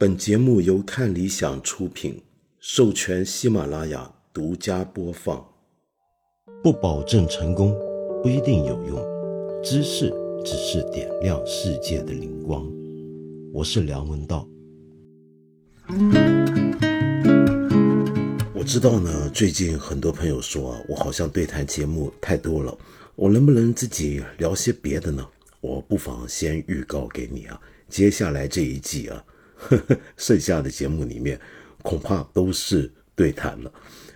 本节目由看理想出品，授权喜马拉雅独家播放。不保证成功，不一定有用。知识只是点亮世界的灵光。我是梁文道。我知道呢，最近很多朋友说啊，我好像对谈节目太多了，我能不能自己聊些别的呢？我不妨先预告给你啊，接下来这一季啊。呵呵，剩下的节目里面恐怕都是对谈了，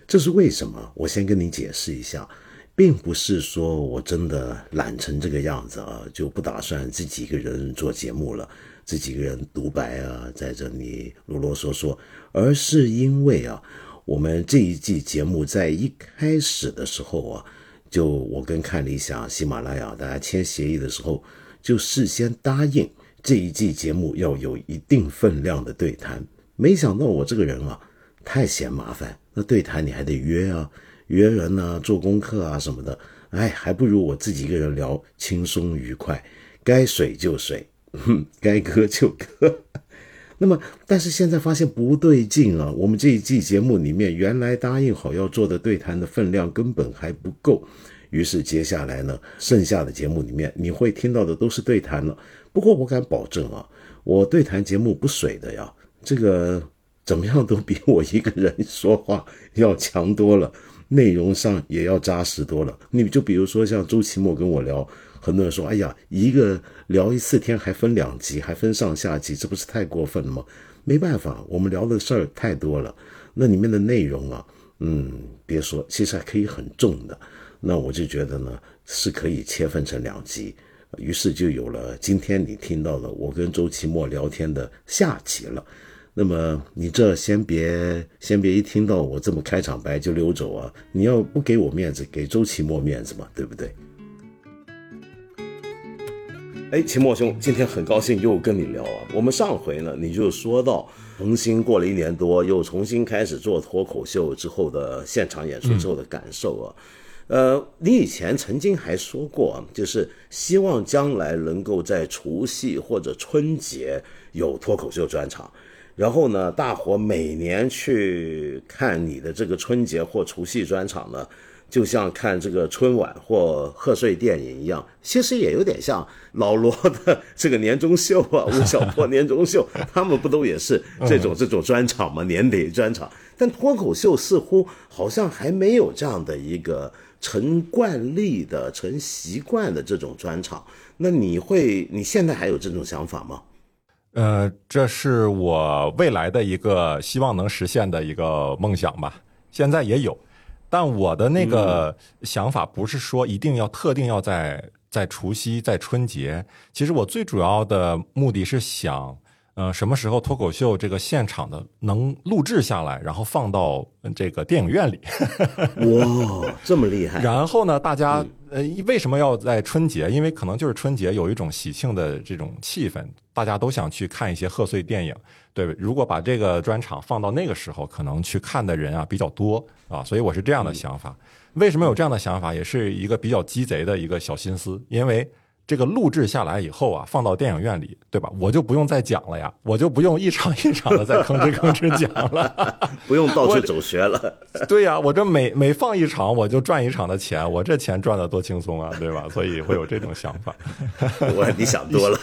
这是为什么？我先跟你解释一下，并不是说我真的懒成这个样子啊，就不打算自己一个人做节目了，自己一个人独白啊，在这里啰啰嗦嗦，而是因为啊，我们这一季节目在一开始的时候啊，就我跟看理想、喜马拉雅大家签协议的时候，就事先答应。这一季节目要有一定分量的对谈，没想到我这个人啊，太嫌麻烦。那对谈你还得约啊，约人呢，做功课啊什么的。哎，还不如我自己一个人聊轻松愉快，该水就水，该割就割。那么，但是现在发现不对劲啊，我们这一季节目里面原来答应好要做的对谈的分量根本还不够。于是接下来呢，剩下的节目里面你会听到的都是对谈了。不过我敢保证啊，我对谈节目不水的呀，这个怎么样都比我一个人说话要强多了，内容上也要扎实多了。你就比如说像周奇墨跟我聊，很多人说，哎呀，一个聊一次天还分两集，还分上下集，这不是太过分了吗？没办法，我们聊的事儿太多了，那里面的内容啊，嗯，别说，其实还可以很重的。那我就觉得呢，是可以切分成两集。于是就有了今天你听到的我跟周奇墨聊天的下集了。那么你这先别先别一听到我这么开场白就溜走啊！你要不给我面子，给周奇墨面子嘛，对不对？哎，奇墨兄，今天很高兴又跟你聊啊。我们上回呢，你就说到重新过了一年多，又重新开始做脱口秀之后的现场演出之后的感受啊。呃，你以前曾经还说过，就是希望将来能够在除夕或者春节有脱口秀专场，然后呢，大伙每年去看你的这个春节或除夕专场呢，就像看这个春晚或贺岁电影一样，其实也有点像老罗的 这个年终秀啊，吴晓 波年终秀，他们不都也是这种这种专场吗？年底专场，但脱口秀似乎好像还没有这样的一个。成惯例的、成习惯的这种专场，那你会你现在还有这种想法吗？呃，这是我未来的一个希望能实现的一个梦想吧。现在也有，但我的那个想法不是说一定要特定要在在除夕、在春节。其实我最主要的目的是想。呃，什么时候脱口秀这个现场的能录制下来，然后放到这个电影院里？哇，这么厉害！然后呢，大家呃，为什么要在春节？因为可能就是春节有一种喜庆的这种气氛，大家都想去看一些贺岁电影，对如果把这个专场放到那个时候，可能去看的人啊比较多啊，所以我是这样的想法。为什么有这样的想法？也是一个比较鸡贼的一个小心思，因为。这个录制下来以后啊，放到电影院里，对吧？我就不用再讲了呀，我就不用一场一场的再吭哧吭哧讲了，不用到处走学了。对呀，我这每每放一场，我就赚一场的钱，我这钱赚的多轻松啊，对吧？所以会有这种想法。我你想多了，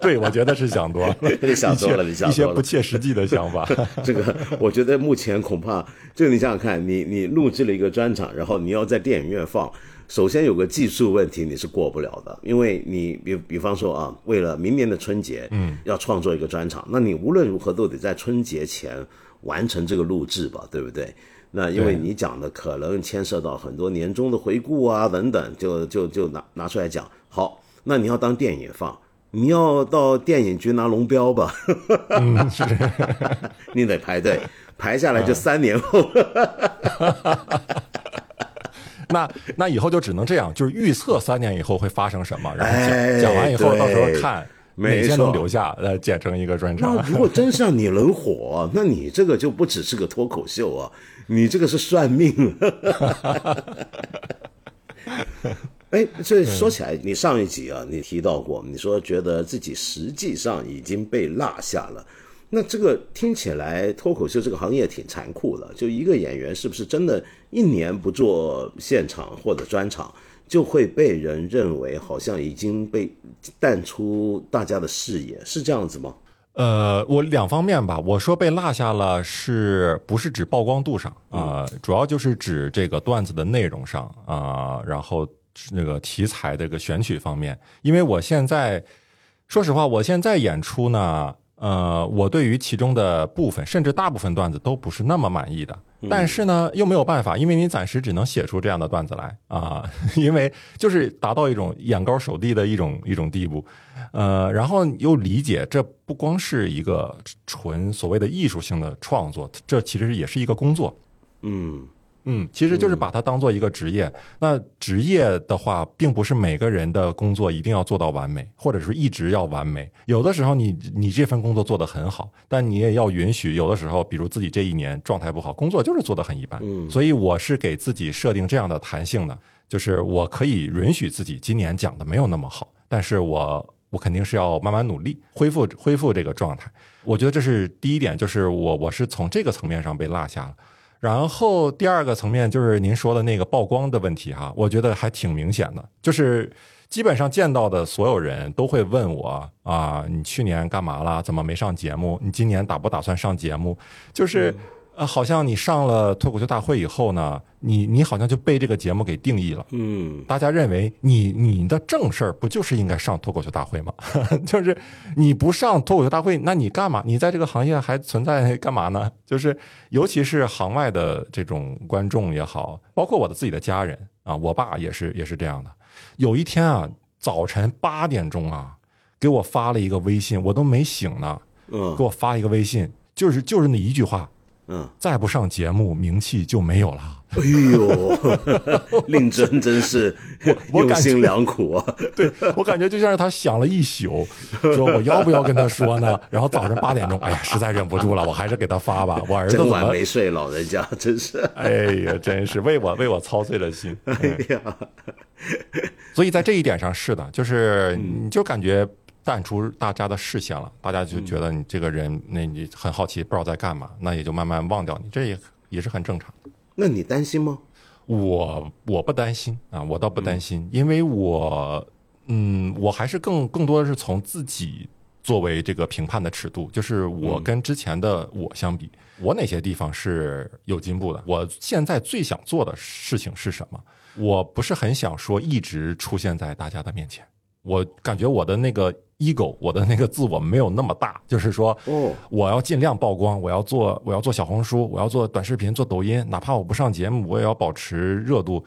对，我觉得是想多了，你想多了，你想一些不切实际的想法。这个我觉得目前恐怕，就你想想看，你你录制了一个专场，然后你要在电影院放。首先有个技术问题你是过不了的，因为你比比方说啊，为了明年的春节，嗯，要创作一个专场，那你无论如何都得在春节前完成这个录制吧，对不对？那因为你讲的可能牵涉到很多年终的回顾啊等等，就就就拿拿出来讲。好，那你要当电影放，你要到电影局拿龙标吧，你得排队，排下来就三年后。那那以后就只能这样，就是预测三年以后会发生什么，然后讲讲完以后，到时候看哪些能留下，呃，剪成一个专场。那如果真像你能火，那你这个就不只是个脱口秀啊，你这个是算命。哎，这说起来，你上一集啊，你提到过，你说觉得自己实际上已经被落下了。那这个听起来脱口秀这个行业挺残酷的，就一个演员是不是真的一年不做现场或者专场，就会被人认为好像已经被淡出大家的视野，是这样子吗？呃，我两方面吧，我说被落下了，是不是指曝光度上啊、主要就是指这个段子的内容上啊、然后那个题材的一个选取方面，因为我现在说实话，我现在演出呢，呃，我对于其中的部分，甚至大部分段子都不是那么满意的。但是呢，又没有办法，因为你暂时只能写出这样的段子来啊，因为就是达到一种眼高手低的一种一种地步，呃，然后又理解这不光是一个纯所谓的艺术性的创作，这其实也是一个工作。嗯嗯，其实就是把它当做一个职业。那职业的话，并不是每个人的工作一定要做到完美，或者是一直要完美。有的时候你你这份工作做得很好，但你也要允许有的时候，比如自己这一年状态不好，工作就是做得很一般。嗯所以我是给自己设定这样的弹性的，就是我可以允许自己今年讲的没有那么好，但是我我肯定是要慢慢努力恢复恢复这个状态。我觉得这是第一点，就是我我是从这个层面上被落下了。然后第二个层面就是您说的那个曝光的问题哈，我觉得还挺明显的，就是基本上见到的所有人都会问我啊，你去年干嘛了？怎么没上节目？你今年打不打算上节目？就是。呃，好像你上了脱口秀大会以后呢，你你好像就被这个节目给定义了。嗯大家认为你你的正事儿不就是应该上脱口秀大会吗？就是你不上脱口秀大会，那你干嘛？你在这个行业还存在干嘛呢？就是尤其是行外的这种观众也好，包括我的自己的家人啊，我爸也是也是这样的。有一天啊，早晨八点钟啊，给我发了一个微信，我都没醒呢，嗯给我发一个微信，就是就是那一句话，嗯，再不上节目，名气就没有了。哎呦，令尊真是用心良苦啊！对我感觉就像是他想了一宿，说我要不要跟他说呢？然后早上八点钟，哎呀，实在忍不住了，我还是给他发吧。我儿子怎整晚么？没睡，老人家真是。哎呀，真是为我为我操碎了心。哎呀，所以在这一点上是的，就是你就感觉淡出大家的视线了，大家就觉得你这个人，那你很好奇，不知道在干嘛，那也就慢慢忘掉你，这也也是很正常。那你担心吗？我我不担心啊，我倒不担心，因为我嗯，我还是更更多的是从自己作为这个评判的尺度，就是我跟之前的我相比，我哪些地方是有进步的？我现在最想做的事情是什么？我不是很想说一直出现在大家的面前，我感觉我的那个 ego，我的那个自我没有那么大，就是说，哦，我要尽量曝光，我要做我要做小红书，我要做短视频，做抖音，哪怕我不上节目，我也要保持热度。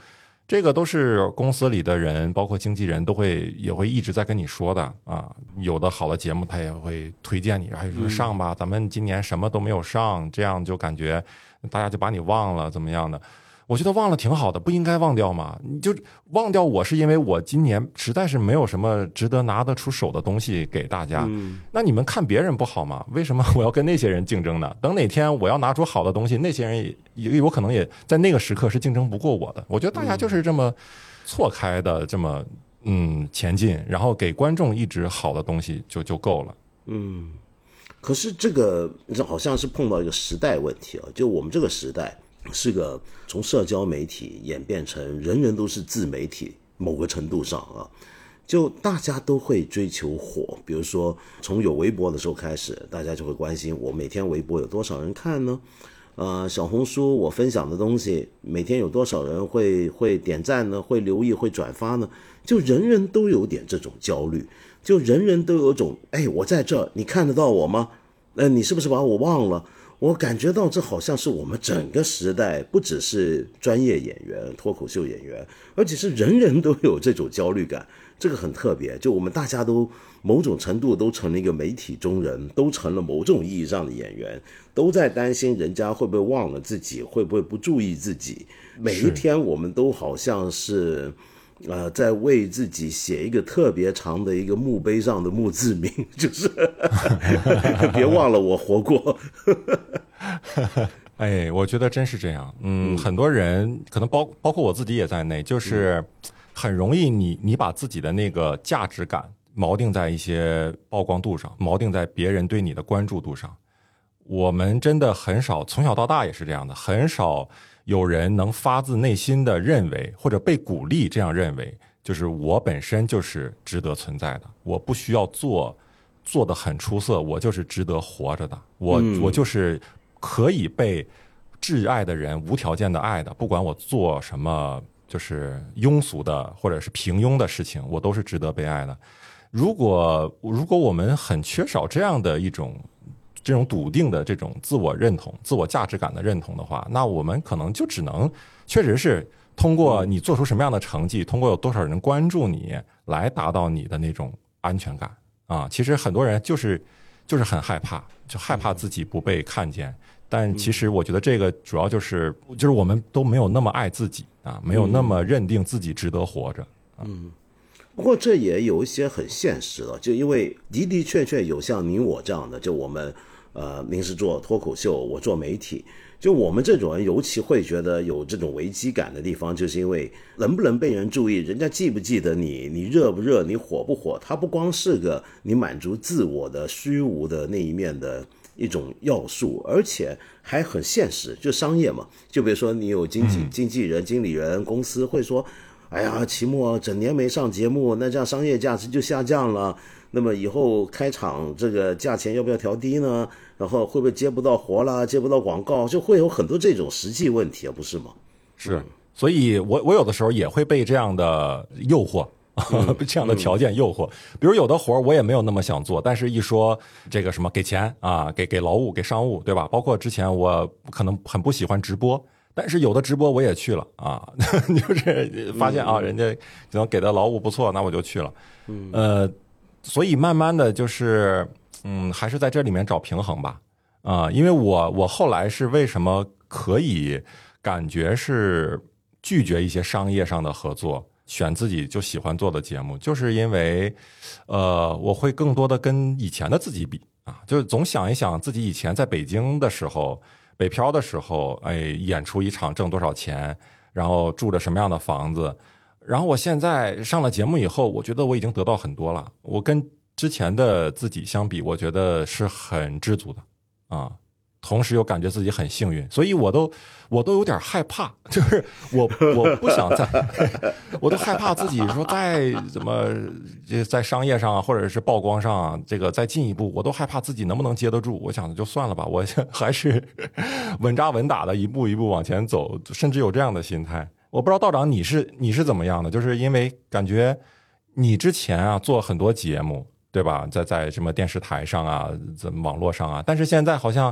这个都是公司里的人，包括经纪人都会也会一直在跟你说的啊。有的好的节目他也会推荐你，还说上吧，咱们今年什么都没有上，这样就感觉大家就把你忘了，怎么样的？我觉得忘了挺好的，不应该忘掉吗？你就忘掉我是因为我今年实在是没有什么值得拿得出手的东西给大家。那你们看别人不好吗？为什么我要跟那些人竞争呢？等哪天我要拿出好的东西，那些人也也有可能也在那个时刻是竞争不过我的。我觉得大家就是这么错开的，这么嗯前进，然后给观众一直好的东西就就够了。嗯，可是这个这好像是碰到一个时代问题啊，就我们这个时代是个从社交媒体演变成人人都是自媒体，某个程度上啊，就大家都会追求火。比如说从有微博的时候开始，大家就会关心我每天微博有多少人看呢？呃，小红书我分享的东西每天有多少人会会点赞呢？会留意、会转发呢？就人人都有点这种焦虑，就人人都有种哎，我在这儿，你看得到我吗？呃，你是不是把我忘了？我感觉到这好像是我们整个时代，不只是专业演员、脱口秀演员，而且是人人都有这种焦虑感，这个很特别。就我们大家都某种程度都成了一个媒体中人，都成了某种意义上的演员，都在担心人家会不会忘了自己，会不会不注意自己。每一天我们都好像是。呃，在为自己写一个特别长的一个墓碑上的墓志铭，就是 别忘了我活过。哎，我觉得真是这样。嗯，很多人可能包包括我自己也在内，就是很容易你你把自己的那个价值感锚定在一些曝光度上，锚定在别人对你的关注度上。我们真的很少，从小到大也是这样的，很少有人能发自内心的认为，或者被鼓励这样认为，就是我本身就是值得存在的，我不需要做做的很出色，我就是值得活着的，我我就是可以被挚爱的人无条件的爱的，不管我做什么，就是庸俗的或者是平庸的事情，我都是值得被爱的。如果如果我们很缺少这样的一种这种笃定的这种自我认同、自我价值感的认同的话，那我们可能就只能确实是通过你做出什么样的成绩，通过有多少人关注你，来达到你的那种安全感啊。其实很多人就是就是很害怕，就害怕自己不被看见。但其实我觉得这个主要就是就是我们都没有那么爱自己啊，没有那么认定自己值得活着。嗯。不过这也有一些很现实的，就因为的的确确有像你我这样的，就我们，呃，您是做脱口秀，我做媒体，就我们这种人尤其会觉得有这种危机感的地方，就是因为能不能被人注意，人家记不记得你，你热不热，你火不火，它不光是个你满足自我的虚无的那一面的一种要素，而且还很现实，就商业嘛，就比如说你有经纪经纪人、经理人公司会说。哎呀，期末整年没上节目，那这样商业价值就下降了。那么以后开场这个价钱要不要调低呢？然后会不会接不到活啦，接不到广告，就会有很多这种实际问题啊，不是吗？是，所以我我有的时候也会被这样的诱惑，这样的条件诱惑。比如有的活我也没有那么想做，但是一说这个什么给钱啊，给给劳务，给商务，对吧？包括之前我可能很不喜欢直播。但是有的直播我也去了啊，就是发现啊，人家可能给的劳务不错，那我就去了。呃，所以慢慢的就是，嗯，还是在这里面找平衡吧。啊，因为我我后来是为什么可以感觉是拒绝一些商业上的合作，选自己就喜欢做的节目，就是因为，呃，我会更多的跟以前的自己比啊，就是总想一想自己以前在北京的时候。北漂的时候，哎，演出一场挣多少钱，然后住着什么样的房子，然后我现在上了节目以后，我觉得我已经得到很多了。我跟之前的自己相比，我觉得是很知足的，啊。同时又感觉自己很幸运，所以我都我都有点害怕，就是我我不想再，我都害怕自己说再怎么在商业上或者是曝光上这个再进一步，我都害怕自己能不能接得住。我想就算了吧，我还是 稳扎稳打的一步一步往前走，甚至有这样的心态。我不知道道长你是你是怎么样的，就是因为感觉你之前啊做很多节目对吧，在在什么电视台上啊，在网络上啊，但是现在好像。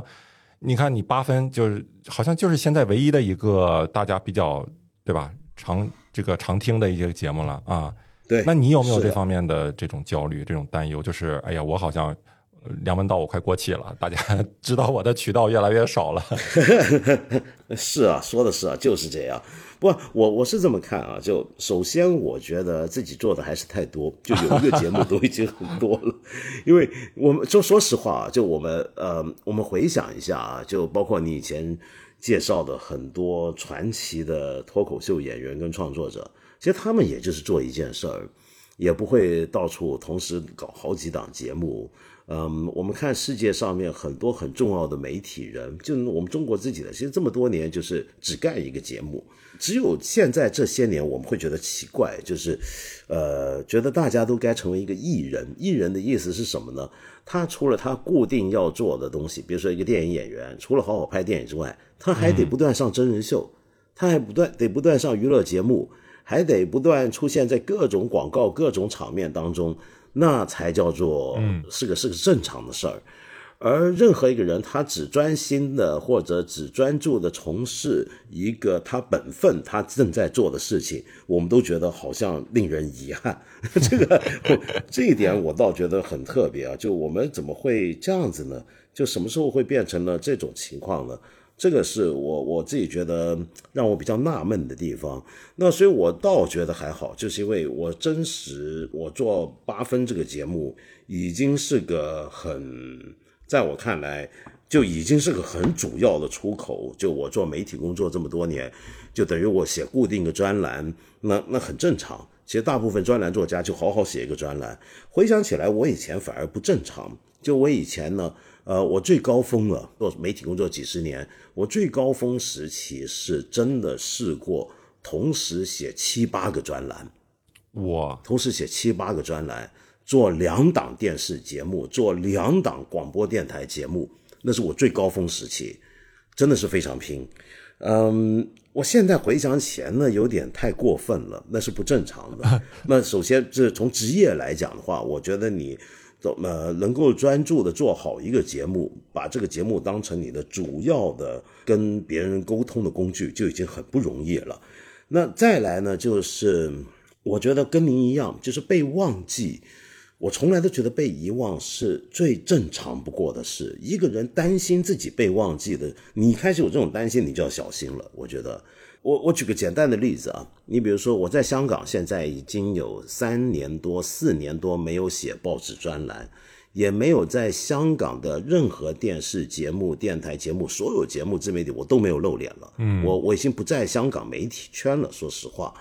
你看，你八分就是好像就是现在唯一的一个大家比较对吧常这个常听的一些节目了啊。对，那你有没有这方面的这种焦虑、这种担忧？就是哎呀，我好像梁文道我快过气了，大家知道我的渠道越来越少了。是啊，说的是啊，就是这样。不，我我是这么看啊，就首先我觉得自己做的还是太多，就有一个节目都已经很多了，因为我们就说实话啊，就我们呃，我们回想一下啊，就包括你以前介绍的很多传奇的脱口秀演员跟创作者，其实他们也就是做一件事儿，也不会到处同时搞好几档节目。嗯，我们看世界上面很多很重要的媒体人，就我们中国自己的，其实这么多年就是只干一个节目。只有现在这些年，我们会觉得奇怪，就是，呃，觉得大家都该成为一个艺人。艺人的意思是什么呢？他除了他固定要做的东西，比如说一个电影演员，除了好好拍电影之外，他还得不断上真人秀，他还不断得不断上娱乐节目，还得不断出现在各种广告、各种场面当中，那才叫做是个是个正常的事儿。而任何一个人，他只专心的或者只专注的从事一个他本分他正在做的事情，我们都觉得好像令人遗憾。这个这一点我倒觉得很特别啊！就我们怎么会这样子呢？就什么时候会变成了这种情况呢？这个是我我自己觉得让我比较纳闷的地方。那所以我倒觉得还好，就是因为我真实我做八分这个节目已经是个很。在我看来，就已经是个很主要的出口。就我做媒体工作这么多年，就等于我写固定的专栏，那那很正常。其实大部分专栏作家就好好写一个专栏。回想起来，我以前反而不正常。就我以前呢，呃，我最高峰了，做媒体工作几十年，我最高峰时期是真的试过同时写七八个专栏，哇，同时写七八个专栏，做两档电视节目，做两档广播电台节目，那是我最高峰时期，真的是非常拼。嗯，我现在回想起来呢，有点太过分了，那是不正常的。那首先，这从职业来讲的话，我觉得你怎么能够专注的做好一个节目，把这个节目当成你的主要的跟别人沟通的工具，就已经很不容易了。那再来呢，就是我觉得跟您一样，就是被忘记。我从来都觉得被遗忘是最正常不过的事。一个人担心自己被忘记的，你开始有这种担心，你就要小心了。我觉得，我我举个简单的例子啊，你比如说我在香港现在已经有三年多、四年多没有写报纸专栏，也没有在香港的任何电视节目、电台节目、所有节目自媒体我都没有露脸了。嗯，我我已经不在香港媒体圈了。说实话，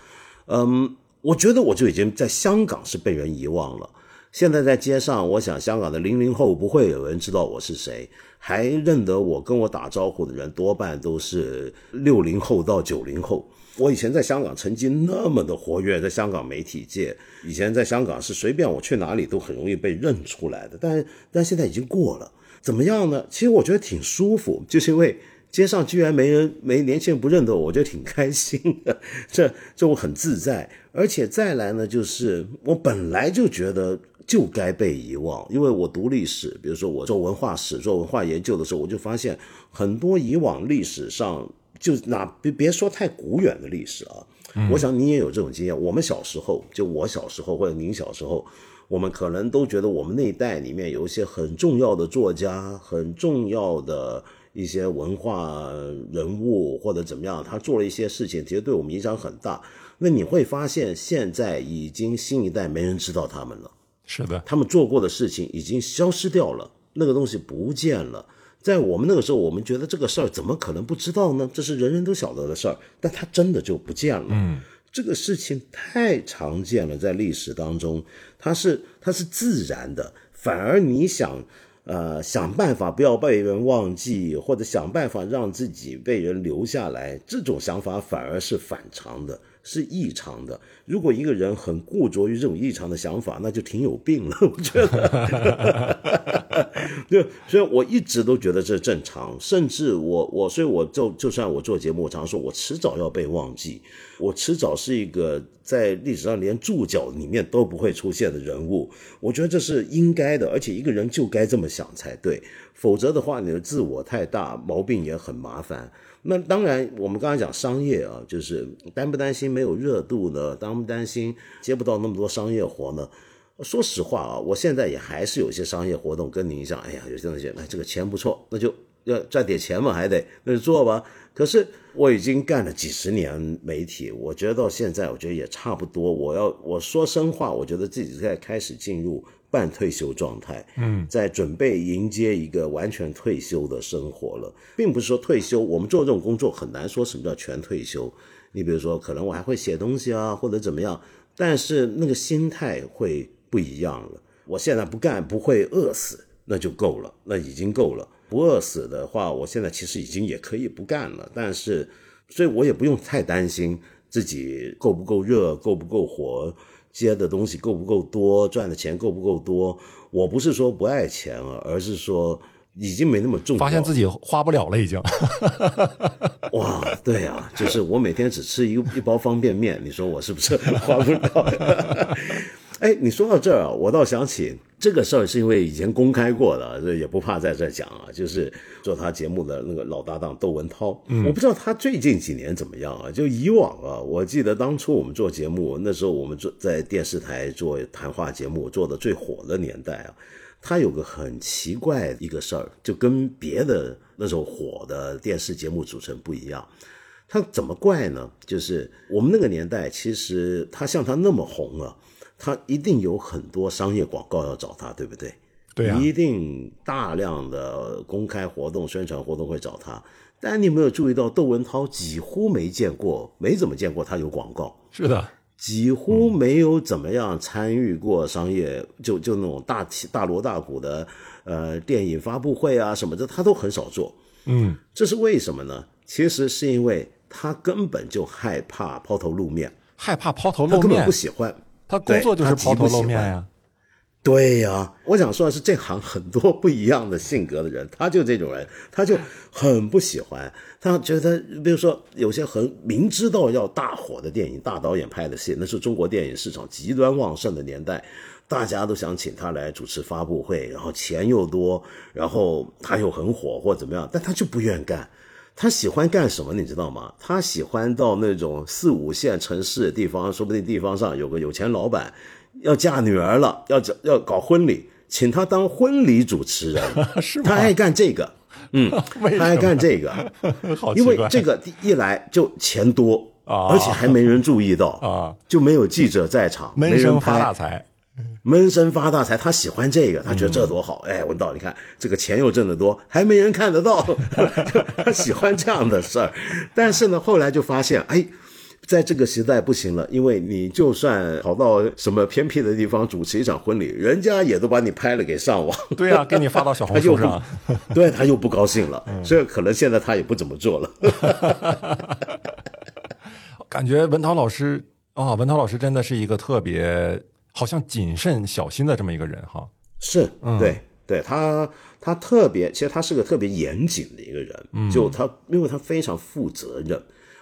嗯，我觉得我就已经在香港是被人遗忘了。现在在街上，我想香港的零零后不会有人知道我是谁，还认得我跟我打招呼的人多半都是六零后到九零后。我以前在香港曾经那么的活跃，在香港媒体界，以前在香港是随便我去哪里都很容易被认出来的，但但现在已经过了，怎么样呢？其实我觉得挺舒服，就是因为街上居然没人没年轻人不认得我，我觉得挺开心的，这这我很自在。而且再来呢，就是我本来就觉得。就该被遗忘，因为我读历史，比如说我做文化史、做文化研究的时候，我就发现很多以往历史上，就哪别别说太古远的历史啊，我想你也有这种经验。我们小时候，就我小时候或者您小时候，我们可能都觉得我们那一代里面有一些很重要的作家、很重要的一些文化人物或者怎么样，他做了一些事情，其实对我们影响很大。那你会发现，现在已经新一代没人知道他们了。是的，他们做过的事情已经消失掉了，那个东西不见了。在我们那个时候，我们觉得这个事儿怎么可能不知道呢？这是人人都晓得的事儿，但它真的就不见了。嗯，这个事情太常见了，在历史当中，它是它是自然的，反而你想，呃，想办法不要被人忘记，或者想办法让自己被人留下来，这种想法反而是反常的。是异常的。如果一个人很固着于这种异常的想法，那就挺有病了。我觉得，就所以我一直都觉得这正常。甚至我我所以我就就算我做节目，我常说我迟早要被忘记，我迟早是一个在历史上连注脚里面都不会出现的人物。我觉得这是应该的，而且一个人就该这么想才对。否则的话，你的自我太大，毛病也很麻烦。那当然，我们刚才讲商业啊，就是担不担心没有热度呢？担不担心接不到那么多商业活呢？说实话啊，我现在也还是有些商业活动跟您讲，哎呀，有些东西，哎，这个钱不错，那就要赚点钱嘛，还得那就做吧。可是我已经干了几十年媒体，我觉得到现在，我觉得也差不多。我要我说真话，我觉得自己在开始进入。半退休状态，嗯，在准备迎接一个完全退休的生活了，并不是说退休，我们做这种工作很难说什么叫全退休。你比如说，可能我还会写东西啊，或者怎么样，但是那个心态会不一样了。我现在不干不会饿死，那就够了，那已经够了。不饿死的话，我现在其实已经也可以不干了。但是，所以我也不用太担心自己够不够热，够不够火。接的东西够不够多，赚的钱够不够多？我不是说不爱钱了，而是说已经没那么重要。发现自己花不了了，已经。哇，对啊，就是我每天只吃一一包方便面，你说我是不是花不了？哎，你说到这儿啊，我倒想起这个事儿，是因为以前公开过的，这也不怕在这讲啊。就是做他节目的那个老搭档窦文涛，我不知道他最近几年怎么样啊。就以往啊，我记得当初我们做节目，那时候我们做在电视台做谈话节目做的最火的年代啊，他有个很奇怪一个事儿，就跟别的那时候火的电视节目组成不一样。他怎么怪呢？就是我们那个年代，其实他像他那么红啊。他一定有很多商业广告要找他，对不对？对啊，一定大量的公开活动、宣传活动会找他。但你有没有注意到，窦文涛几乎没见过，没怎么见过他有广告。是的，几乎没有怎么样参与过商业，就就那种大起大锣大鼓的呃电影发布会啊什么的，他都很少做。嗯，这是为什么呢？其实是因为他根本就害怕抛头露面，害怕抛头露面他根本不，喜欢。他工作就是抛头露面呀。对呀、我想说的是，这行很多不一样的性格的人，他就这种人，他就很不喜欢。他觉得，比如说有些很明知道要大火的电影，大导演拍的戏，那是中国电影市场极端旺盛的年代，大家都想请他来主持发布会，然后钱又多，然后他又很火或怎么样，但他就不愿干。他喜欢干什么，你知道吗？他喜欢到那种四五线城市的地方，说不定地方上有个有钱老板要嫁女儿了，要要搞婚礼，请他当婚礼主持人，是他爱干这个，嗯，他爱？干这个，因为这个一来就钱多，啊。而且还没人注意到，啊，就没有记者在场，没人闷声发拍大财。闷声发大财，他喜欢这个，他觉得这多好。哎，文道，你看这个钱又挣得多，还没人看得到，他喜欢这样的事儿。但是呢，后来就发现，哎。在这个时代不行了，因为你就算跑到什么偏僻的地方主持一场婚礼，人家也都把你拍了给上网，对啊、给你发到小红他又不 书上。，对他又不高兴了，所以可能现在他也不怎么做了。感觉文涛老师啊、文涛老师真的是一个特别好像谨慎小心的这么一个人哈。是，对，对他，他特别，其实他是个特别严谨的一个人，就他，因为他非常负责任，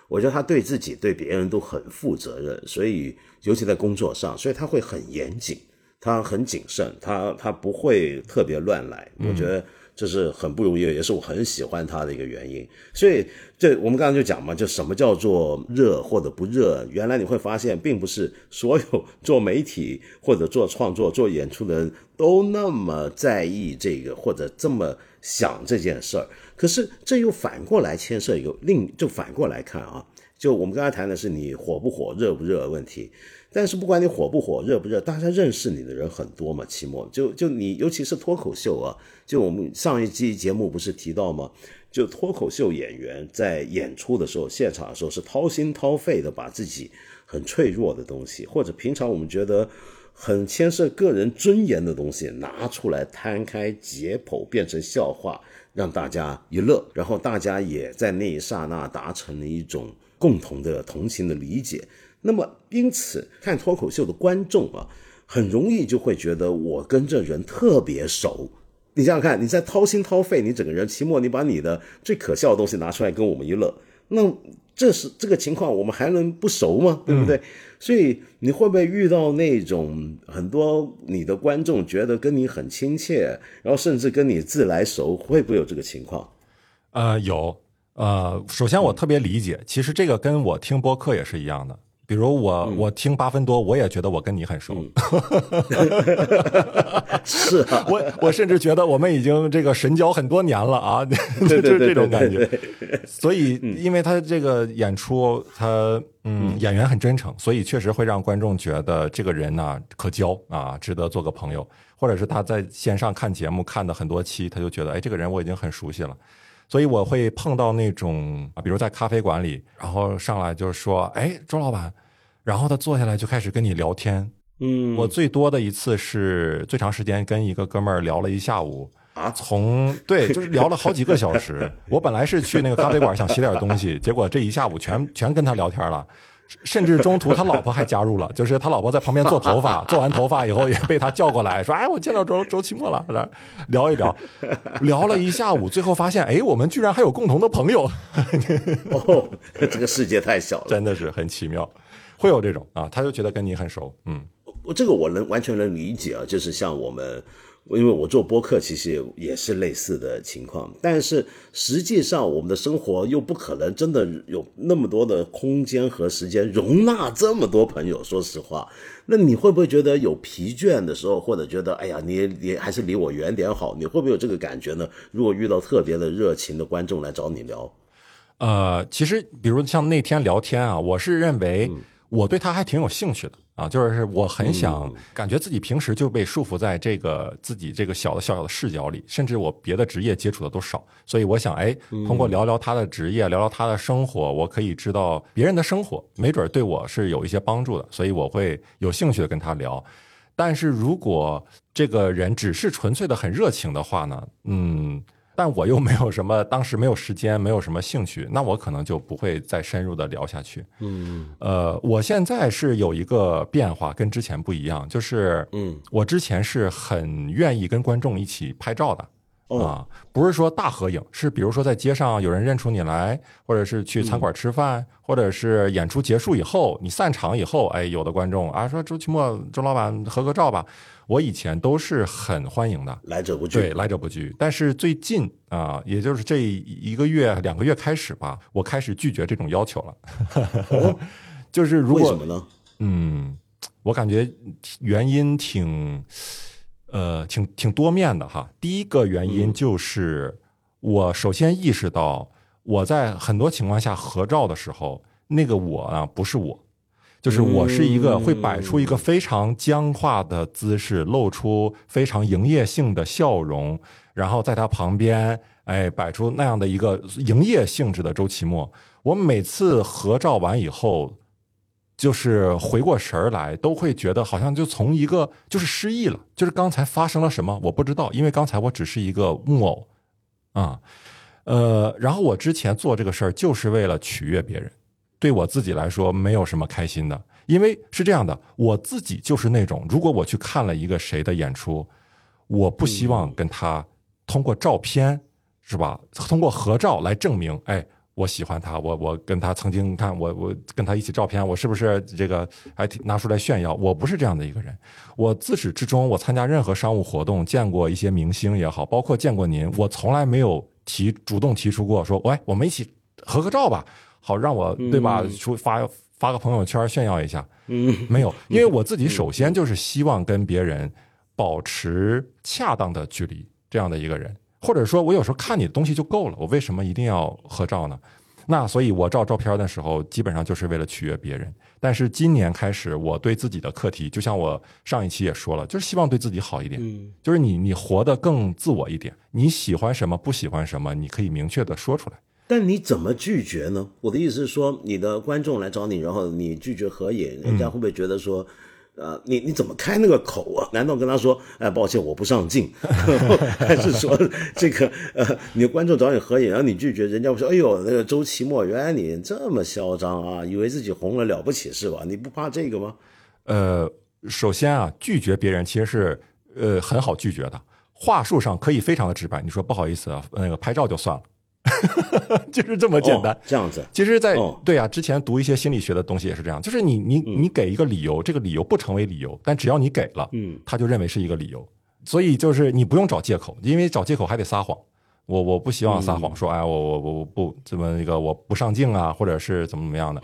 我觉得他对自己、对别人都很负责任，所以尤其在工作上，所以他会很严谨，他很谨慎，他他不会特别乱来，我觉得。这是很不容易，也是我很喜欢他的一个原因。所以，这我们刚刚就讲嘛，就什么叫做热或者不热？原来你会发现，并不是所有 做媒体或者做创作、做演出的人都那么在意这个，或者这么想这件事儿。可是，这又反过来牵涉一个另，就反过来看啊，就我们刚才谈的是你火不火、热不热的问题。但是不管你火不火、热不热，大家认识你的人很多嘛。期末就就你，尤其是脱口秀啊，就我们上一期节目不是提到吗？就脱口秀演员在演出的时候、现场的时候是掏心掏肺的把自己很脆弱的东西，或者平常我们觉得很牵涉个人尊严的东西拿出来摊开解剖，变成笑话，让大家一乐，然后大家也在那一刹那达成了一种共同的同情的理解。那么，因此看脱口秀的观众啊，很容易就会觉得我跟这人特别熟。你想想看，你在掏心掏肺，你整个人期末你把你的最可笑的东西拿出来跟我们一乐，那这是这个情况，我们还能不熟吗？对不对？所以你会不会遇到那种很多你的观众觉得跟你很亲切，然后甚至跟你自来熟，会不会有这个情况？呃，有呃，首先我特别理解，其实这个跟我听播客也是一样的。比如我、我听八分多，我也觉得我跟你很熟，是啊，我我甚至觉得我们已经这个神交很多年了啊，对 就是这种感觉。所以，因为他这个演出，他嗯演员很真诚，所以确实会让观众觉得这个人呢可交啊，值得做个朋友。或者是他在线上看节目看的很多期，他就觉得哎，这个人我已经很熟悉了。所以我会碰到那种，啊比如在咖啡馆里，然后上来就说：“哎，周老板。”然后他坐下来就开始跟你聊天。嗯，我最多的一次是最长时间跟一个哥们儿聊了一下午，啊从对，就是聊了好几个小时。我本来是去那个咖啡馆想写点东西，结果这一下午全全跟他聊天了。甚至中途他老婆还加入了，就是他老婆在旁边做头发，做完头发以后也被他叫过来，说：“哎，我见到周周奇墨了。”来聊一聊，聊了一下午，最后发现，哎，我们居然还有共同的朋友，哦，这个世界太小了。真的是很奇妙。会有这种啊，他就觉得跟你很熟，嗯我这个我能完全能理解啊，就是像我们，因为我做播客，其实也是类似的情况，但是实际上我们的生活又不可能真的有那么多的空间和时间容纳这么多朋友。说实话，那你会不会觉得有疲倦的时候，或者觉得哎呀，你你还是离我远点好？你会不会有这个感觉呢？如果遇到特别的热情的观众来找你聊，呃，其实比如像那天聊天啊，我是认为我对他还挺有兴趣的啊，就是我很想感觉自己平时就被束缚在这个自己这个小的小小的视角里，甚至我别的职业接触的都少，所以我想，哎，通过聊聊他的职业，聊聊他的生活，我可以知道别人的生活，没准对我是有一些帮助的，所以我会有兴趣的跟他聊。但是如果这个人只是纯粹的很热情的话呢，嗯。但我又没有什么，当时没有时间，没有什么兴趣，那我可能就不会再深入的聊下去。嗯，呃，我现在是有一个变化，跟之前不一样，就是，嗯，我之前是很愿意跟观众一起拍照的。哦啊，不是说大合影，是比如说在街上有人认出你来，或者是去餐馆吃饭，或者是演出结束以后，你散场以后，哎，有的观众啊说周奇墨周老板合个照吧，我以前都是很欢迎的。来者不拒。对，来者不拒。但是最近啊，也就是这一个月、两个月开始吧，我开始拒绝这种要求了。就是如果为什么呢？嗯，我感觉原因挺呃挺挺多面的哈。第一个原因就是我首先意识到我在很多情况下合照的时候，那个我啊不是我。就是我是一个会摆出一个非常僵化的姿势，露出非常营业性的笑容，然后在他旁边，哎，摆出那样的一个营业性质的周奇墨。我每次合照完以后，就是回过神儿来，都会觉得好像就从一个就是失忆了，就是刚才发生了什么我不知道，因为刚才我只是一个木偶啊，呃，然后我之前做这个事儿就是为了取悦别人。对我自己来说没有什么开心的，因为是这样的，我自己就是那种，如果我去看了一个谁的演出，我不希望跟他通过照片是吧，通过合照来证明，哎，我喜欢他，我我跟他曾经看我我跟他一起照片，我是不是这个还拿出来炫耀？我不是这样的一个人，我自始至终，我参加任何商务活动，见过一些明星也好，包括见过您，我从来没有提主动提出过说，喂，我们一起合个照吧。好让我对吧？出发发个朋友圈炫耀一下，嗯，没有，因为我自己首先就是希望跟别人保持恰当的距离，这样的一个人，或者说我有时候看你的东西就够了，我为什么一定要合照呢？那所以我照照片的时候，基本上就是为了取悦别人。但是今年开始，我对自己的课题，就像我上一期也说了，就是希望对自己好一点，嗯就是你你活得更自我一点，你喜欢什么不喜欢什么，你可以明确的说出来。但你怎么拒绝呢？我的意思是说，你的观众来找你，然后你拒绝合影，人家会不会觉得说，呃，你你怎么开那个口啊？难道跟他说，哎，抱歉，我不上镜，还是说这个呃，你的观众找你合影，然后你拒绝，人家会说，哎呦，那个周奇墨，原来你这么嚣张啊，以为自己红了了不起是吧？你不怕这个吗？呃，首先啊，拒绝别人其实是呃很好拒绝的，话术上可以非常的直白，你说不好意思啊，那个拍照就算了，就是这么简单。哦这样子，其实在，哦。对啊，之前读一些心理学的东西也是这样，就是你你你给一个理由，这个理由不成为理由，但只要你给了，嗯，他就认为是一个理由，所以就是你不用找借口，因为找借口还得撒谎。我我不希望撒谎，说哎我我我我不怎么那个我不上镜啊，或者是怎么怎么样的。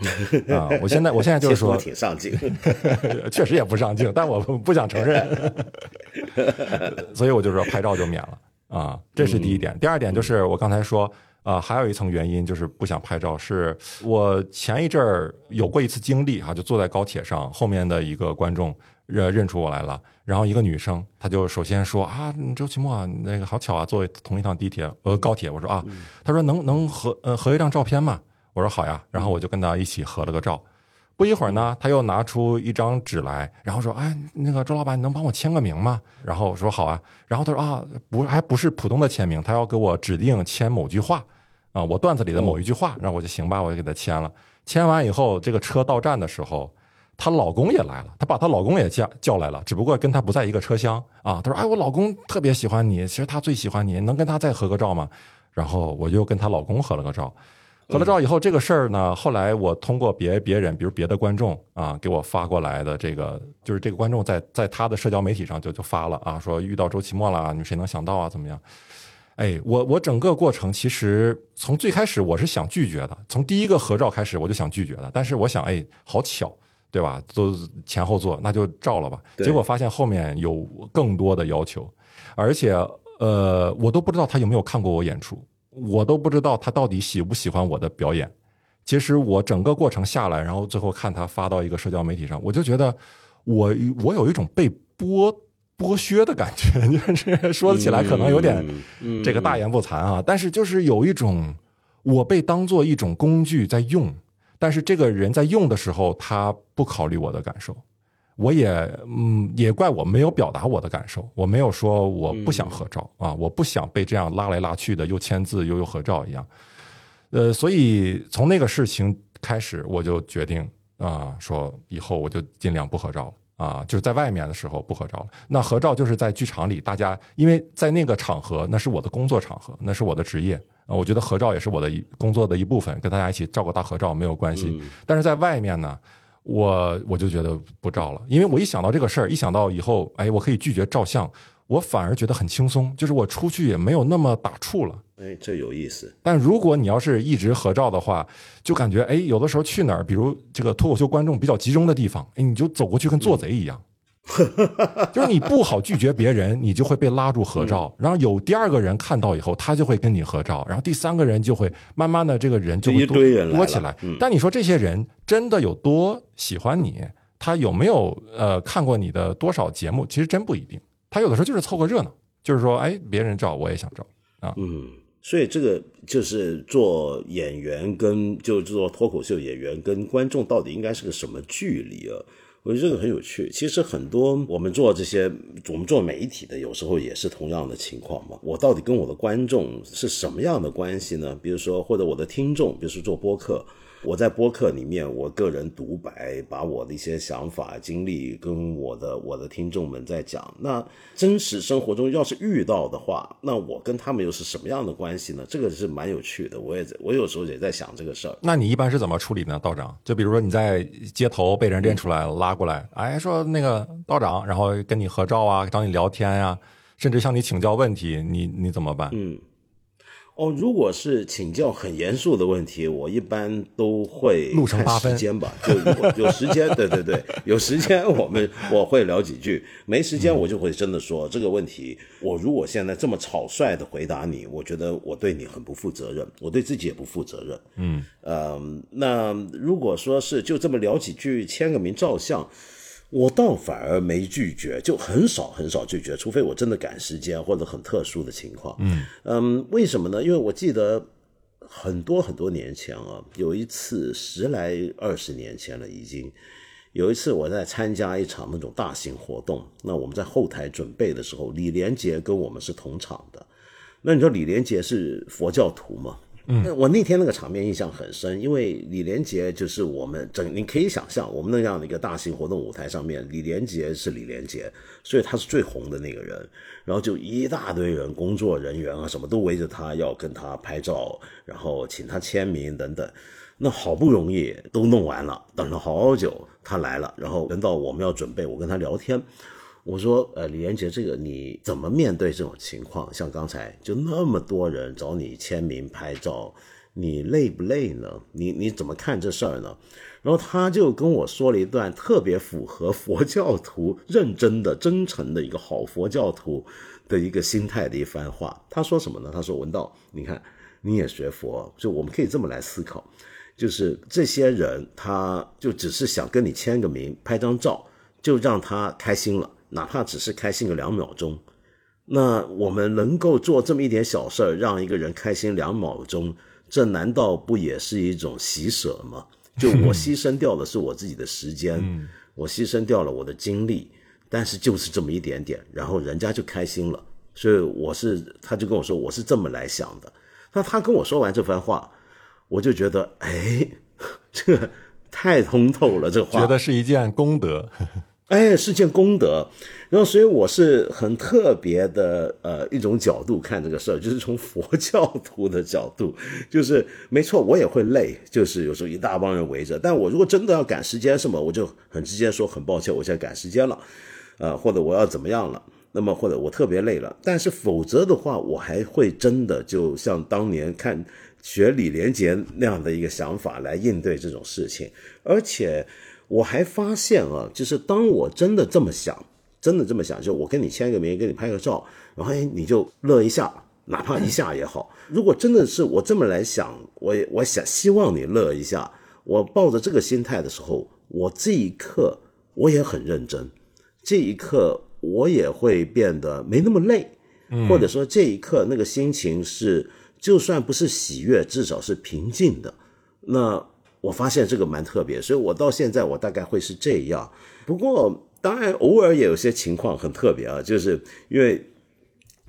啊。我现在我现在就是说 挺上镜，确实也不上镜，但我不想承认，所以我就说拍照就免了啊，这是第一点。第二点就是我刚才说啊、还有一层原因就是不想拍照，是我前一阵儿有过一次经历哈、就坐在高铁上，后面的一个观众认认出我来了，然后一个女生，她就首先说啊，周奇墨啊，那个好巧啊，坐同一趟地铁呃高铁，我说啊，她说能能合呃合一张照片吗？我说好呀，然后我就跟她一起合了个照。不一会儿呢，他又拿出一张纸来，然后说：“哎，那个周老板，你能帮我签个名吗？”然后我说：“好啊。”然后他说：“啊，不，还不是普通的签名，他要给我指定签某句话啊，我段子里的某一句话。”然后我就行吧，我就给他签了。签完以后，这个车到站的时候，她老公也来了，她把她老公也叫叫来了，只不过跟她不在一个车厢啊。她说：“哎，我老公特别喜欢你，其实他最喜欢你，能跟他再合个照吗？”然后我就跟她老公合了个照。合了照以后，这个事儿呢，后来我通过别别人，比如别的观众啊，给我发过来的这个，就是这个观众在在他的社交媒体上就就发了啊，说遇到周奇墨了，你们谁能想到啊，怎么样？哎，我我整个过程其实从最开始我是想拒绝的，从第一个合照开始我就想拒绝的，但是我想，哎，好巧，对吧？都前后座，那就照了吧。结果发现后面有更多的要求，而且呃，我都不知道他有没有看过我演出。我都不知道他到底喜不喜欢我的表演。其实我整个过程下来，然后最后看他发到一个社交媒体上，我就觉得我我有一种被剥剥削的感觉，就是说起来可能有点这个大言不惭啊，但是就是有一种我被当做一种工具在用，但是这个人在用的时候，他不考虑我的感受。我也嗯，也怪我没有表达我的感受，我没有说我不想合照啊，我不想被这样拉来拉去的，又签字又又合照一样。呃，所以从那个事情开始，我就决定啊，说以后我就尽量不合照了啊，就是在外面的时候不合照了。那合照就是在剧场里，大家因为在那个场合，那是我的工作场合，那是我的职业啊，我觉得合照也是我的工作的一部分，跟大家一起照个大合照没有关系。但是在外面呢？我我就觉得不照了，因为我一想到这个事儿，一想到以后，哎，我可以拒绝照相，我反而觉得很轻松，就是我出去也没有那么打怵了。哎，这有意思。但如果你要是一直合照的话，就感觉哎，有的时候去哪儿，比如这个脱口秀观众比较集中的地方，哎，你就走过去跟做贼一样。就是你不好拒绝别人，你就会被拉住合照，然后有第二个人看到以后，他就会跟你合照，然后第三个人就会慢慢的这个人就会多多起来。但你说这些人真的有多喜欢你？他有没有呃看过你的多少节目？其实真不一定。他有的时候就是凑个热闹，就是说哎，别人照我也想照啊。嗯，所以这个就是做演员跟就做脱口秀演员跟观众到底应该是个什么距离啊？我觉得这个很有趣。其实很多我们做这些，我们做媒体的，有时候也是同样的情况嘛。我到底跟我的观众是什么样的关系呢？比如说，或者我的听众，比如说做播客。我在播客里面，我个人独白，把我的一些想法、经历跟我的我的听众们在讲。那真实生活中要是遇到的话，那我跟他们又是什么样的关系呢？这个是蛮有趣的。我也我有时候也在想这个事儿。那你一般是怎么处理呢，道长？就比如说你在街头被人认出来拉过来，哎，说那个道长，然后跟你合照啊，找你聊天呀，甚至向你请教问题，你你怎么办？嗯。哦，如果是请教很严肃的问题，我一般都会看时间吧。就有时间，对对对，有时间我们我会聊几句；没时间，我就会真的说这个问题。我如果现在这么草率的回答你，我觉得我对你很不负责任，我对自己也不负责任。嗯，呃，那如果说是就这么聊几句，签个名照相。我倒反而没拒绝，就很少很少拒绝，除非我真的赶时间或者很特殊的情况。嗯嗯，为什么呢？因为我记得很多很多年前啊，有一次十来二十年前了，已经有一次我在参加一场那种大型活动，那我们在后台准备的时候，李连杰跟我们是同场的。那你说李连杰是佛教徒吗？嗯，我那天那个场面印象很深，因为李连杰就是我们整，你可以想象，我们那样的一个大型活动舞台上面，李连杰是李连杰，所以他是最红的那个人，然后就一大堆人，工作人员啊什么都围着他要跟他拍照，然后请他签名等等，那好不容易都弄完了，等了好久他来了，然后轮到我们要准备，我跟他聊天。我说，呃，李连杰，这个你怎么面对这种情况？像刚才就那么多人找你签名拍照，你累不累呢？你你怎么看这事儿呢？然后他就跟我说了一段特别符合佛教徒认真的、真诚的一个好佛教徒的一个心态的一番话。他说什么呢？他说：“文道，你看你也学佛，就我们可以这么来思考，就是这些人他就只是想跟你签个名、拍张照，就让他开心了。”哪怕只是开心个两秒钟，那我们能够做这么一点小事儿，让一个人开心两秒钟，这难道不也是一种喜舍吗？就我牺牲掉的是我自己的时间，我牺牲掉了我的精力，但是就是这么一点点，然后人家就开心了。所以我是，他就跟我说，我是这么来想的。那他跟我说完这番话，我就觉得，哎，这太通透了，这话觉得是一件功德。哎，是件功德，然后所以我是很特别的，呃，一种角度看这个事儿，就是从佛教徒的角度，就是没错，我也会累，就是有时候一大帮人围着，但我如果真的要赶时间什么，我就很直接说，很抱歉，我现在赶时间了，呃，或者我要怎么样了，那么或者我特别累了，但是否则的话，我还会真的就像当年看学李连杰那样的一个想法来应对这种事情，而且。我还发现啊，就是当我真的这么想，真的这么想，就我跟你签个名，给你拍个照，然后哎，你就乐一下，哪怕一下也好。如果真的是我这么来想，我我想希望你乐一下，我抱着这个心态的时候，我这一刻我也很认真，这一刻我也会变得没那么累，或者说这一刻那个心情是，就算不是喜悦，至少是平静的。那我发现这个蛮特别，所以我到现在我大概会是这样。不过当然偶尔也有些情况很特别啊，就是因为。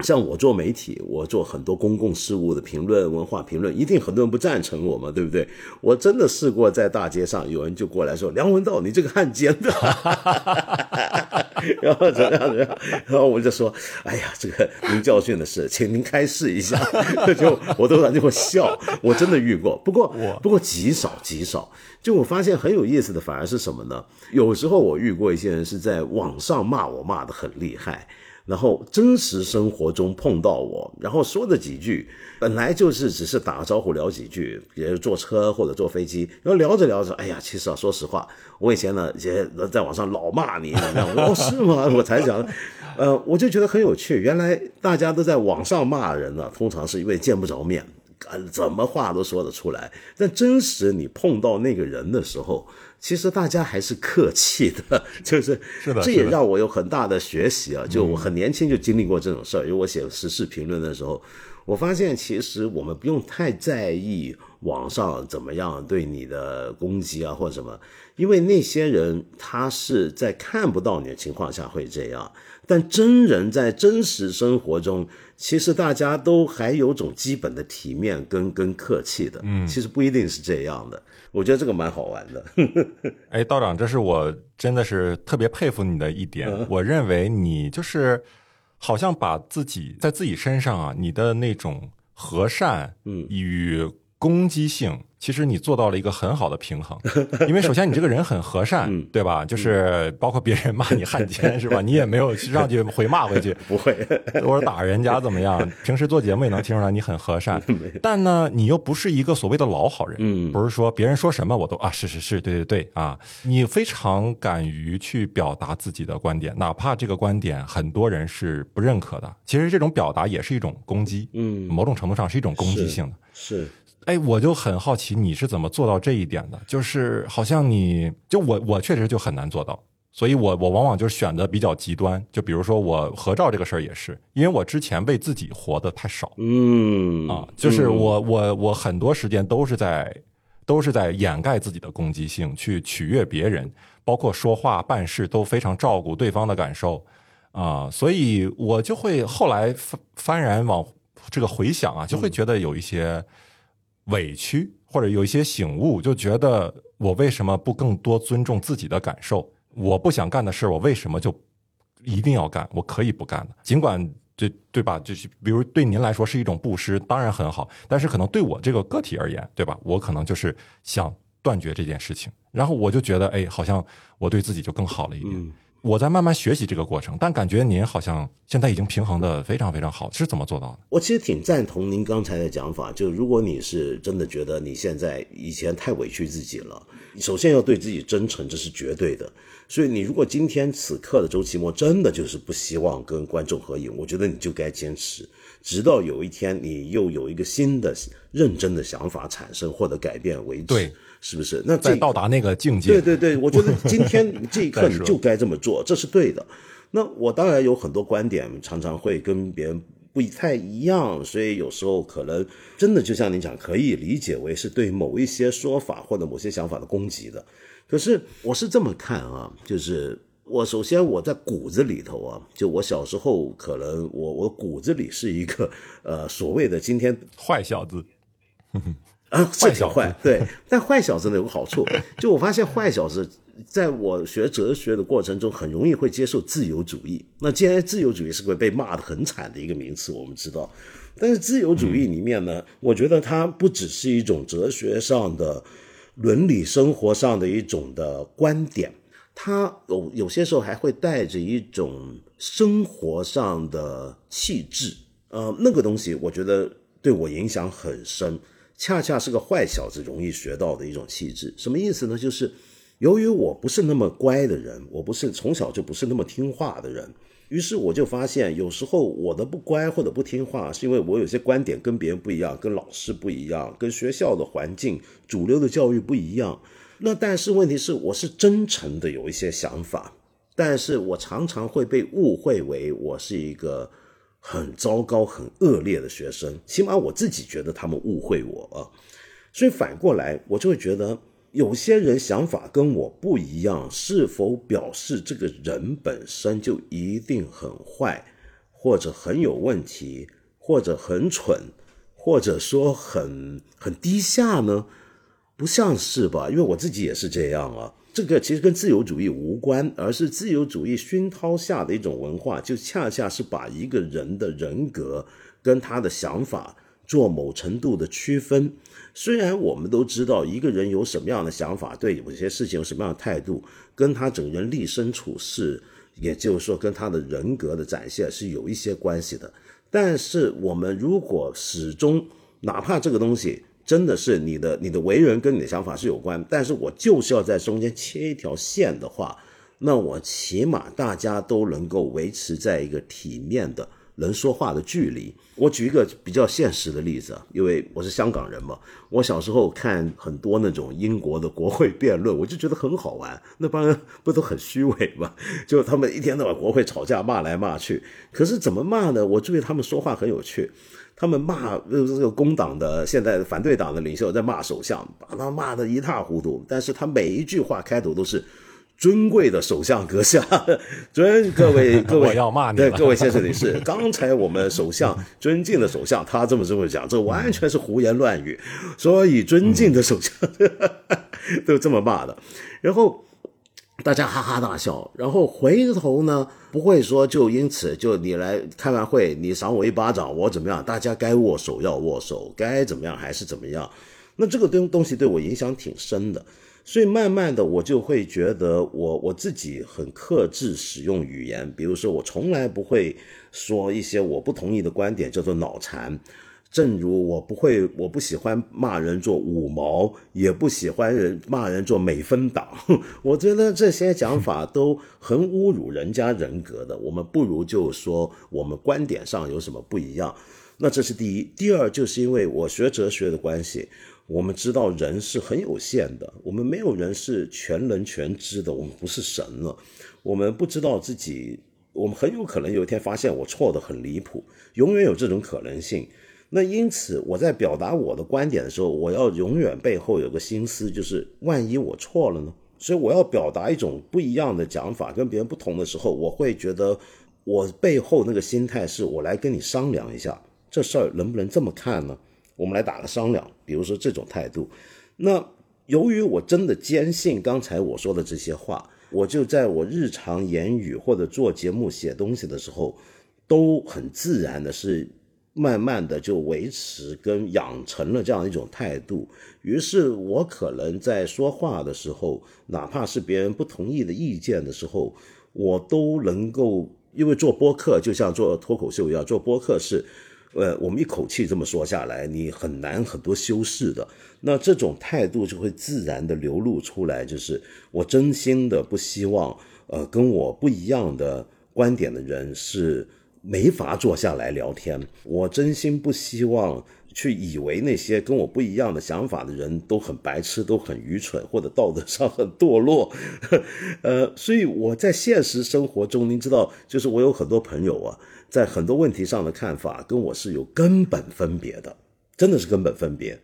像我做媒体，我做很多公共事务的评论、文化评论，一定很多人不赞成我嘛，对不对？我真的试过在大街上，有人就过来说：“梁文道，你这个汉奸的。” 然后怎么样怎么样？然后我就说：“哎呀，这个您教训的是，请您开示一下。”就我都在那会笑，我真的遇过，不过不过极少极少。就我发现很有意思的，反而是什么呢？有时候我遇过一些人是在网上骂我，骂的很厉害。然后真实生活中碰到我，然后说的几句，本来就是只是打个招呼聊几句，比如坐车或者坐飞机，然后聊着聊着，哎呀，其实啊，说实话，我以前呢也在网上老骂你怎么样？哦，是吗？我才讲，呃，我就觉得很有趣，原来大家都在网上骂人呢，通常是因为见不着面，怎么话都说得出来，但真实你碰到那个人的时候。其实大家还是客气的，就是这也让我有很大的学习啊！就我很年轻就经历过这种事儿，因为我写时事评论的时候，我发现其实我们不用太在意网上怎么样对你的攻击啊或者什么，因为那些人他是在看不到你的情况下会这样，但真人在真实生活中，其实大家都还有种基本的体面跟跟客气的，嗯，其实不一定是这样的。我觉得这个蛮好玩的。哎，道长，这是我真的是特别佩服你的一点。我认为你就是好像把自己在自己身上啊，你的那种和善，嗯，与攻击性。其实你做到了一个很好的平衡，因为首先你这个人很和善，对吧？就是包括别人骂你汉奸，是吧？你也没有上去回骂回去，不会，或者打人家怎么样？平时做节目也能听出来你很和善，但呢，你又不是一个所谓的老好人，嗯，不是说别人说什么我都啊是是是对对对啊，你非常敢于去表达自己的观点，哪怕这个观点很多人是不认可的，其实这种表达也是一种攻击，嗯，某种程度上是一种攻击性的，是。哎，我就很好奇你是怎么做到这一点的？就是好像你就我我确实就很难做到，所以我我往往就是选的比较极端。就比如说我合照这个事儿也是，因为我之前为自己活的太少，嗯啊，就是我我我很多时间都是在都是在掩盖自己的攻击性，去取悦别人，包括说话办事都非常照顾对方的感受啊，所以我就会后来幡幡然往这个回想啊，就会觉得有一些。委屈或者有一些醒悟，就觉得我为什么不更多尊重自己的感受？我不想干的事，我为什么就一定要干？我可以不干的，尽管这对吧？就是比如对您来说是一种布施，当然很好，但是可能对我这个个体而言，对吧？我可能就是想断绝这件事情，然后我就觉得，哎，好像我对自己就更好了一点。我在慢慢学习这个过程，但感觉您好像现在已经平衡的非常非常好，是怎么做到的？我其实挺赞同您刚才的讲法，就如果你是真的觉得你现在以前太委屈自己了，首先要对自己真诚，这是绝对的。所以你如果今天此刻的周奇墨真的就是不希望跟观众合影，我觉得你就该坚持，直到有一天你又有一个新的认真的想法产生或者改变为止。对。是不是？那再到达那个境界，对对对，我觉得今天 这一刻你就该这么做，这是对的。那我当然有很多观点，常常会跟别人不太一样，所以有时候可能真的就像你讲，可以理解为是对某一些说法或者某些想法的攻击的。可是我是这么看啊，就是我首先我在骨子里头啊，就我小时候可能我我骨子里是一个呃所谓的今天坏小子。啊，坏小坏对，但坏小子呢有个好处，就我发现坏小子在我学哲学的过程中，很容易会接受自由主义。那既然自由主义是会被骂的很惨的一个名词，我们知道，但是自由主义里面呢，我觉得它不只是一种哲学上的、伦理生活上的一种的观点，它有有些时候还会带着一种生活上的气质。呃，那个东西我觉得对我影响很深。恰恰是个坏小子容易学到的一种气质，什么意思呢？就是由于我不是那么乖的人，我不是从小就不是那么听话的人，于是我就发现，有时候我的不乖或者不听话，是因为我有些观点跟别人不一样，跟老师不一样，跟学校的环境、主流的教育不一样。那但是问题是，我是真诚的有一些想法，但是我常常会被误会为我是一个很糟糕、很恶劣的学生。起码我自己觉得他们误会我啊。所以反过来，我就会觉得有些人想法跟我不一样，是否表示这个人本身就一定很坏，或者很有问题，或者很蠢，或者说很很低下呢？不像是吧？因为我自己也是这样啊。这个其实跟自由主义无关，而是自由主义熏陶下的一种文化，就恰恰是把一个人的人格跟他的想法做某程度的区分。虽然我们都知道一个人有什么样的想法，对有些事情有什么样的态度，跟他整个人立身处世，也就是说跟他的人格的展现是有一些关系的。但是我们如果始终哪怕这个东西。真的是你的你的为人跟你的想法是有关，但是我就是要在中间切一条线的话，那我起码大家都能够维持在一个体面的能说话的距离。我举一个比较现实的例子啊，因为我是香港人嘛，我小时候看很多那种英国的国会辩论，我就觉得很好玩。那帮人不都很虚伪吗？就他们一天到晚国会吵架骂来骂去，可是怎么骂呢？我注意他们说话很有趣。他们骂这个工党的现在反对党的领袖在骂首相，把他骂得一塌糊涂。但是他每一句话开头都是“尊贵的首相阁下，尊各位各位 我要骂你对各位先生女士，刚才我们首相尊敬的首相他这么这么讲，这完全是胡言乱语。所以尊敬的首相 都这么骂的，然后。大家哈哈大笑，然后回头呢，不会说就因此就你来开完会，你赏我一巴掌，我怎么样？大家该握手要握手，该怎么样还是怎么样？那这个东东西对我影响挺深的，所以慢慢的我就会觉得我我自己很克制使用语言，比如说我从来不会说一些我不同意的观点，叫做脑残。正如我不会，我不喜欢骂人做五毛，也不喜欢人骂人做美分党。我觉得这些讲法都很侮辱人家人格的。我们不如就说我们观点上有什么不一样。那这是第一。第二，就是因为我学哲学的关系，我们知道人是很有限的，我们没有人是全能全知的，我们不是神了。我们不知道自己，我们很有可能有一天发现我错的很离谱，永远有这种可能性。那因此，我在表达我的观点的时候，我要永远背后有个心思，就是万一我错了呢？所以我要表达一种不一样的讲法，跟别人不同的时候，我会觉得我背后那个心态是我来跟你商量一下，这事儿能不能这么看呢？我们来打个商量，比如说这种态度。那由于我真的坚信刚才我说的这些话，我就在我日常言语或者做节目写东西的时候，都很自然的是。慢慢的就维持跟养成了这样一种态度，于是我可能在说话的时候，哪怕是别人不同意的意见的时候，我都能够，因为做播客就像做脱口秀一样，做播客是，呃，我们一口气这么说下来，你很难很多修饰的，那这种态度就会自然的流露出来，就是我真心的不希望，呃，跟我不一样的观点的人是。没法坐下来聊天。我真心不希望去以为那些跟我不一样的想法的人都很白痴，都很愚蠢，或者道德上很堕落。呃，所以我在现实生活中，您知道，就是我有很多朋友啊，在很多问题上的看法跟我是有根本分别的，真的是根本分别。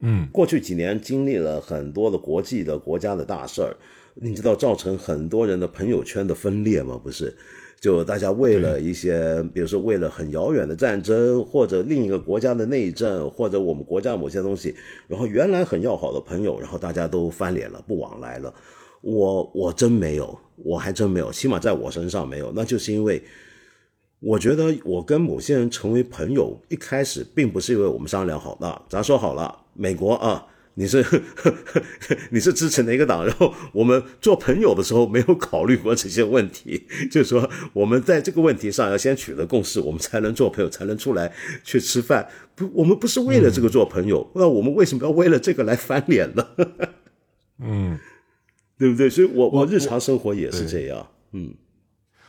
嗯，过去几年经历了很多的国际的国家的大事儿，你知道造成很多人的朋友圈的分裂吗？不是。就大家为了一些，比如说为了很遥远的战争，或者另一个国家的内政，或者我们国家某些东西，然后原来很要好的朋友，然后大家都翻脸了，不往来了。我我真没有，我还真没有，起码在我身上没有。那就是因为我觉得我跟某些人成为朋友，一开始并不是因为我们商量好，的咱说好了，美国啊。你是 你是支持哪个党？然后我们做朋友的时候没有考虑过这些问题，就是说我们在这个问题上要先取得共识，我们才能做朋友，才能出来去吃饭。不，我们不是为了这个做朋友，那我们为什么要为了这个来翻脸呢？嗯，对不对？所以，我我日常生活也是这样。嗯，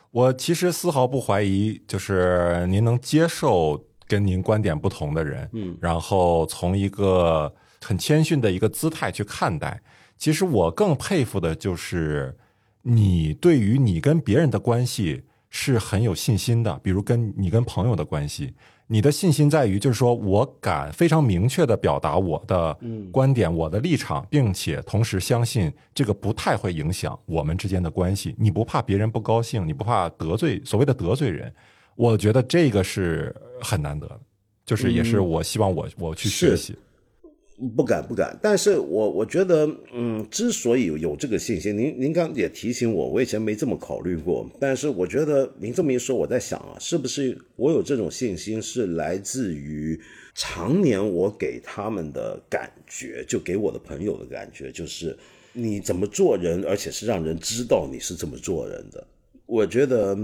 我其实丝毫不怀疑，就是您能接受跟您观点不同的人，嗯，然后从一个。很谦逊的一个姿态去看待，其实我更佩服的就是你对于你跟别人的关系是很有信心的，比如跟你跟朋友的关系。你的信心在于，就是说我敢非常明确的表达我的观点、我的立场，并且同时相信这个不太会影响我们之间的关系。你不怕别人不高兴，你不怕得罪所谓的得罪人。我觉得这个是很难得的，就是也是我希望我我去学习。不敢不敢，但是我我觉得，嗯，之所以有这个信心，您您刚也提醒我，我以前没这么考虑过。但是我觉得您这么一说，我在想啊，是不是我有这种信心是来自于常年我给他们的感觉，就给我的朋友的感觉，就是你怎么做人，而且是让人知道你是这么做人的。我觉得。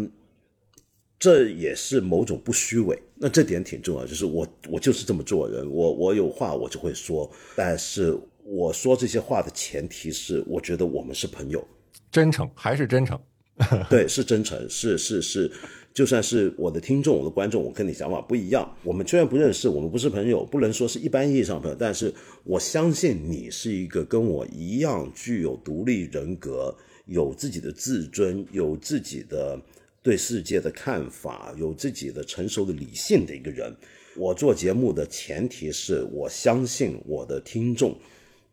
这也是某种不虚伪，那这点挺重要。就是我，我就是这么做人，我我有话我就会说，但是我说这些话的前提是，我觉得我们是朋友，真诚还是真诚？对，是真诚，是是是，就算是我的听众、我的观众，我跟你想法不一样，我们虽然不认识，我们不是朋友，不能说是一般意义上朋友，但是我相信你是一个跟我一样具有独立人格、有自己的自尊、有自己的。对世界的看法，有自己的成熟的理性的一个人。我做节目的前提是我相信我的听众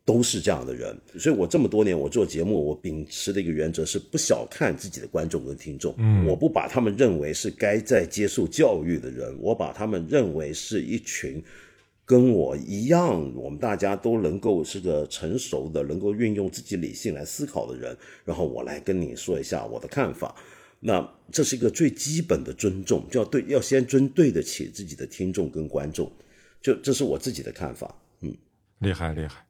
都是这样的人，所以我这么多年我做节目，我秉持的一个原则是不小看自己的观众跟听众。嗯，我不把他们认为是该在接受教育的人，我把他们认为是一群跟我一样，我们大家都能够是个成熟的，能够运用自己理性来思考的人。然后我来跟你说一下我的看法。那这是一个最基本的尊重，就要对，要先尊对得起自己的听众跟观众，就这是我自己的看法。嗯，厉害厉害，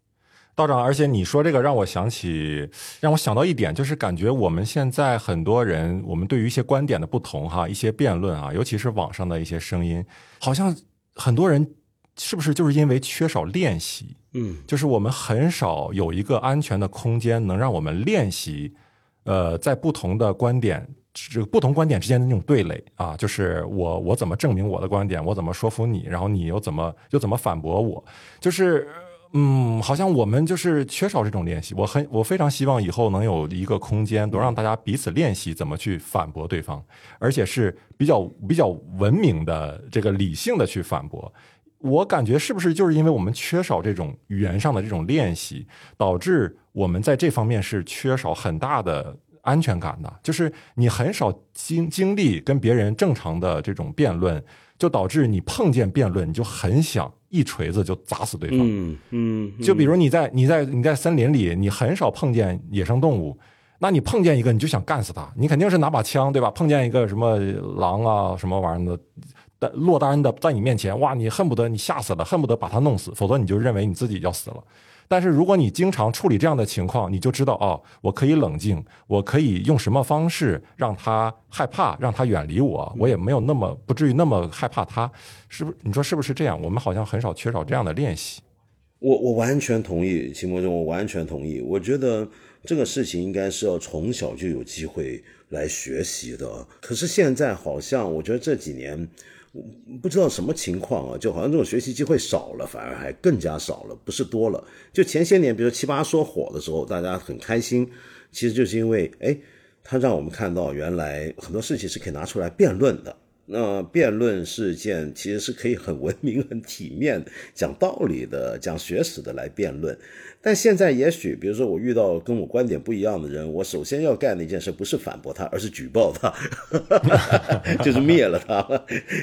道长，而且你说这个让我想起，让我想到一点，就是感觉我们现在很多人，我们对于一些观点的不同哈，一些辩论啊，尤其是网上的一些声音，好像很多人是不是就是因为缺少练习？嗯，就是我们很少有一个安全的空间，能让我们练习，呃，在不同的观点。这个不同观点之间的那种对垒啊，就是我我怎么证明我的观点，我怎么说服你，然后你又怎么又怎么反驳我，就是嗯，好像我们就是缺少这种练习。我很我非常希望以后能有一个空间，能让大家彼此练习怎么去反驳对方，而且是比较比较文明的这个理性的去反驳。我感觉是不是就是因为我们缺少这种语言上的这种练习，导致我们在这方面是缺少很大的。安全感的，就是你很少经经历跟别人正常的这种辩论，就导致你碰见辩论，你就很想一锤子就砸死对方。嗯嗯。就比如你在你在你在森林里，你很少碰见野生动物，那你碰见一个你就想干死他，你肯定是拿把枪对吧？碰见一个什么狼啊什么玩意儿的，落单的在你面前，哇，你恨不得你吓死了，恨不得把他弄死，否则你就认为你自己要死了。但是如果你经常处理这样的情况，你就知道哦，我可以冷静，我可以用什么方式让他害怕，让他远离我，我也没有那么不至于那么害怕他，是不是？你说是不是这样？我们好像很少缺少这样的练习。我我完全同意，秦博中，我完全同意。我觉得这个事情应该是要从小就有机会来学习的。可是现在好像，我觉得这几年。不知道什么情况啊，就好像这种学习机会少了，反而还更加少了，不是多了。就前些年，比如七八说火的时候，大家很开心，其实就是因为，哎，他让我们看到原来很多事情是可以拿出来辩论的。那辩论事件其实是可以很文明、很体面、讲道理的、讲学识的来辩论。但现在也许，比如说我遇到跟我观点不一样的人，我首先要干的一件事不是反驳他，而是举报他，就是灭了他。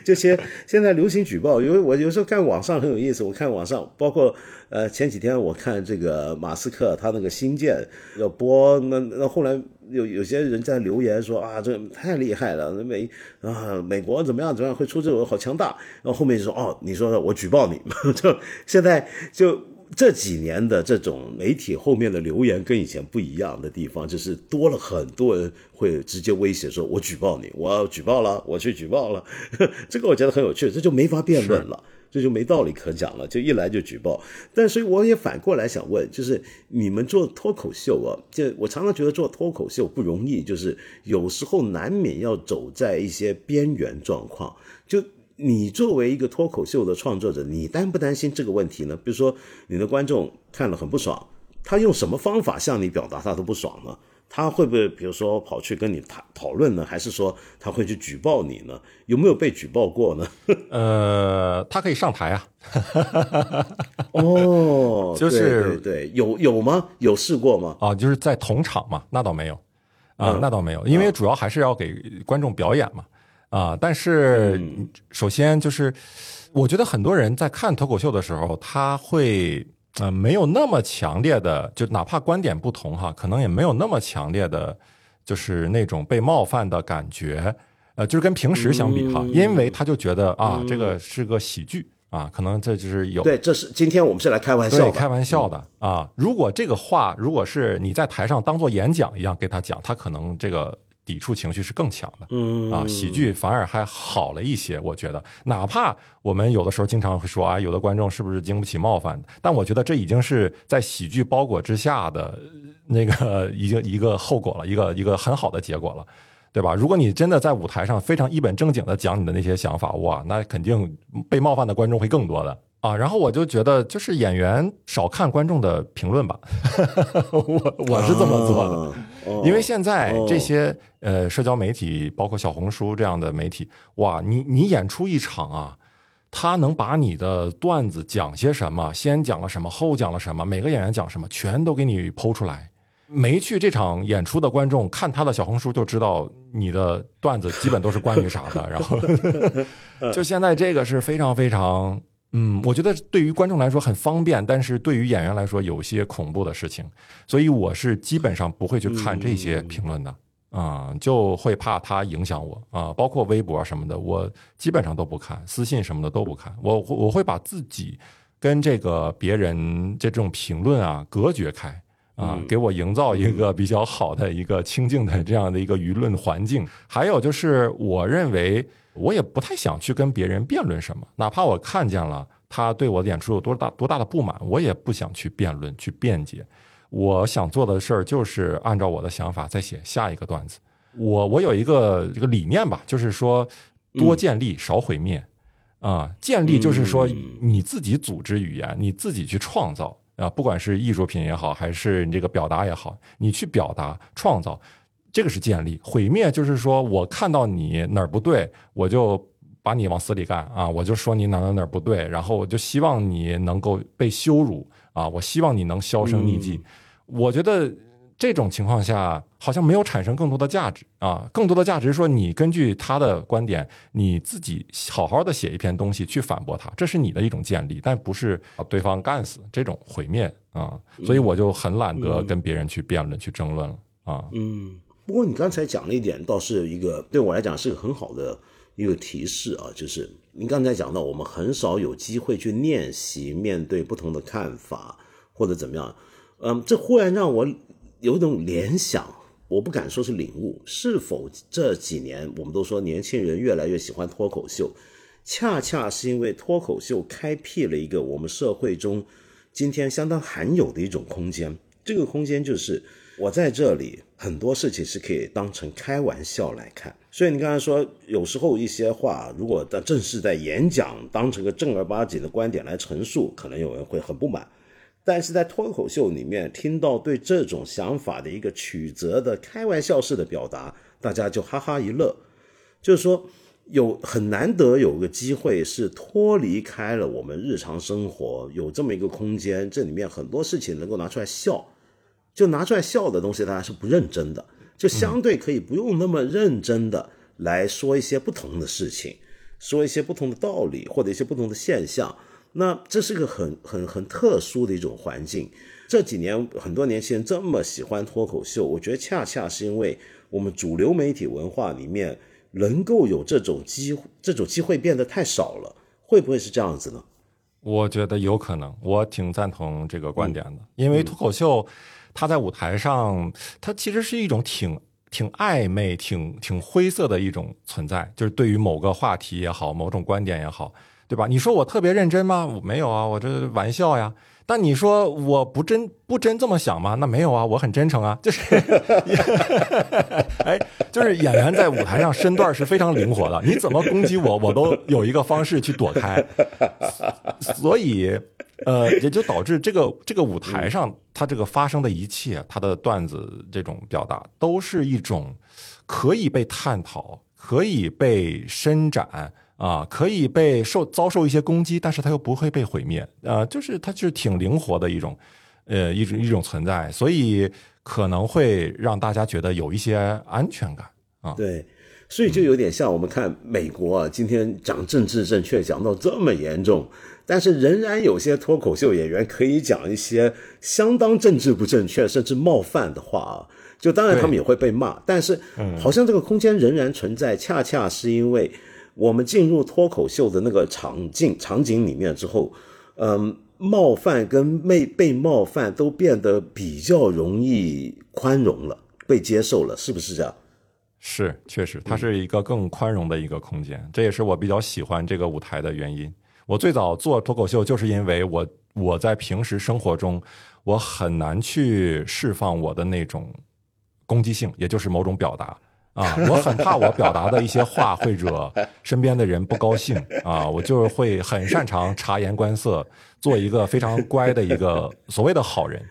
这些现在流行举报，因为我有时候看网上很有意思，我看网上包括呃前几天我看这个马斯克他那个新建要播，那那后来有有些人在留言说啊这太厉害了，美啊美国怎么样怎么样会出这种好强大，然后后面就说哦你说我举报你，就现在就。这几年的这种媒体后面的留言跟以前不一样的地方，就是多了很多人会直接威胁说：“我举报你，我要举报了，我去举报了。”这个我觉得很有趣，这就没法辩论了，这就没道理可讲了，就一来就举报。但所以我也反过来想问，就是你们做脱口秀啊，就我常常觉得做脱口秀不容易，就是有时候难免要走在一些边缘状况，就。你作为一个脱口秀的创作者，你担不担心这个问题呢？比如说，你的观众看了很不爽，他用什么方法向你表达他的不爽呢？他会不会比如说跑去跟你谈讨论呢？还是说他会去举报你呢？有没有被举报过呢？呃，他可以上台啊。哦，就是对，有有吗？有试过吗？啊，就是在同场嘛，那倒没有啊，那倒没有，因为主要还是要给观众表演嘛啊。但是首先就是，我觉得很多人在看脱口秀的时候，他会呃没有那么强烈的，就哪怕观点不同哈，可能也没有那么强烈的，就是那种被冒犯的感觉。呃，就是跟平时相比哈，因为他就觉得啊，这个是个喜剧啊，可能这就是有对，这是今天我们是来开玩笑，开玩笑的啊。如果这个话，如果是你在台上当做演讲一样给他讲，他可能这个抵触情绪是更强的。嗯啊，喜剧反而还好了一些，我觉得。哪怕我们有的时候经常会说啊，有的观众是不是经不起冒犯？但我觉得这已经是在喜剧包裹之下的那个 已经一个后果了，一个一个很好的结果了。对吧？如果你真的在舞台上非常一本正经的讲你的那些想法，哇，那肯定被冒犯的观众会更多的啊。然后我就觉得，就是演员少看观众的评论吧，我我是这么做的。因为现在这些呃社交媒体，包括小红书这样的媒体，哇，你你演出一场啊，他能把你的段子讲些什么，先讲了什么，后讲了什么，每个演员讲什么，全都给你剖出来。没去这场演出的观众看他的小红书就知道你的段子基本都是关于啥的，然后 就现在这个是非常非常，嗯，我觉得对于观众来说很方便，但是对于演员来说有些恐怖的事情，所以我是基本上不会去看这些评论的啊，就会怕它影响我啊，包括微博什么的，我基本上都不看，私信什么的都不看，我我会把自己跟这个别人这种评论啊隔绝开。啊，给我营造一个比较好的一个清静的这样的一个舆论环境。还有就是，我认为我也不太想去跟别人辩论什么，哪怕我看见了他对我的演出有多大多大的不满，我也不想去辩论去辩解。我想做的事儿就是按照我的想法再写下一个段子。我我有一个这个理念吧，就是说多建立少毁灭。啊，建立就是说你自己组织语言，你自己去创造。啊，不管是艺术品也好，还是你这个表达也好，你去表达创造，这个是建立；毁灭就是说我看到你哪儿不对，我就把你往死里干啊！我就说你哪哪哪儿不对，然后我就希望你能够被羞辱啊！我希望你能销声匿迹。我觉得。这种情况下，好像没有产生更多的价值啊！更多的价值是说，你根据他的观点，你自己好好的写一篇东西去反驳他，这是你的一种建立，但不是把对方干死这种毁灭啊！所以我就很懒得跟别人去辩论、去争论了啊。嗯，不过你刚才讲了一点，倒是一个对我来讲是个很好的一个提示啊，就是您刚才讲到，我们很少有机会去练习面对不同的看法或者怎么样，嗯，这忽然让我。有一种联想，我不敢说是领悟。是否这几年我们都说年轻人越来越喜欢脱口秀，恰恰是因为脱口秀开辟了一个我们社会中今天相当罕有的一种空间。这个空间就是我在这里，很多事情是可以当成开玩笑来看。所以你刚才说，有时候一些话，如果在正式在演讲当成个正儿八经的观点来陈述，可能有人会很不满。但是在脱口秀里面听到对这种想法的一个曲折的开玩笑式的表达，大家就哈哈一乐。就是说，有很难得有个机会是脱离开了我们日常生活，有这么一个空间，这里面很多事情能够拿出来笑，就拿出来笑的东西，大家是不认真的，就相对可以不用那么认真的来说一些不同的事情，说一些不同的道理或者一些不同的现象。那这是个很很很特殊的一种环境。这几年很多年轻人这么喜欢脱口秀，我觉得恰恰是因为我们主流媒体文化里面能够有这种机这种机会变得太少了，会不会是这样子呢？我觉得有可能，我挺赞同这个观点的。因为脱口秀，它在舞台上，它其实是一种挺挺暧昧、挺挺灰色的一种存在，就是对于某个话题也好，某种观点也好。对吧？你说我特别认真吗？我没有啊，我这玩笑呀。但你说我不真不真这么想吗？那没有啊，我很真诚啊。就是，哎，就是演员在舞台上身段是非常灵活的，你怎么攻击我，我都有一个方式去躲开。所以，呃，也就导致这个这个舞台上，它这个发生的一切，它的段子这种表达，都是一种可以被探讨、可以被伸展啊，可以被受遭受一些攻击，但是它又不会被毁灭，呃，就是它就是挺灵活的一种，呃，一种一种存在，所以可能会让大家觉得有一些安全感啊。对。所以就有点像我们看美国啊，今天讲政治正确讲到这么严重，但是仍然有些脱口秀演员可以讲一些相当政治不正确甚至冒犯的话啊。就当然他们也会被骂，但是好像这个空间仍然存在，恰恰是因为我们进入脱口秀的那个场景场景里面之后，嗯，冒犯跟被被冒犯都变得比较容易宽容了，被接受了，是不是这样？是，确实，它是一个更宽容的一个空间，这也是我比较喜欢这个舞台的原因。我最早做脱口秀，就是因为我我在平时生活中，我很难去释放我的那种攻击性，也就是某种表达啊，我很怕我表达的一些话会惹身边的人不高兴啊，我就是会很擅长察言观色，做一个非常乖的一个所谓的好人。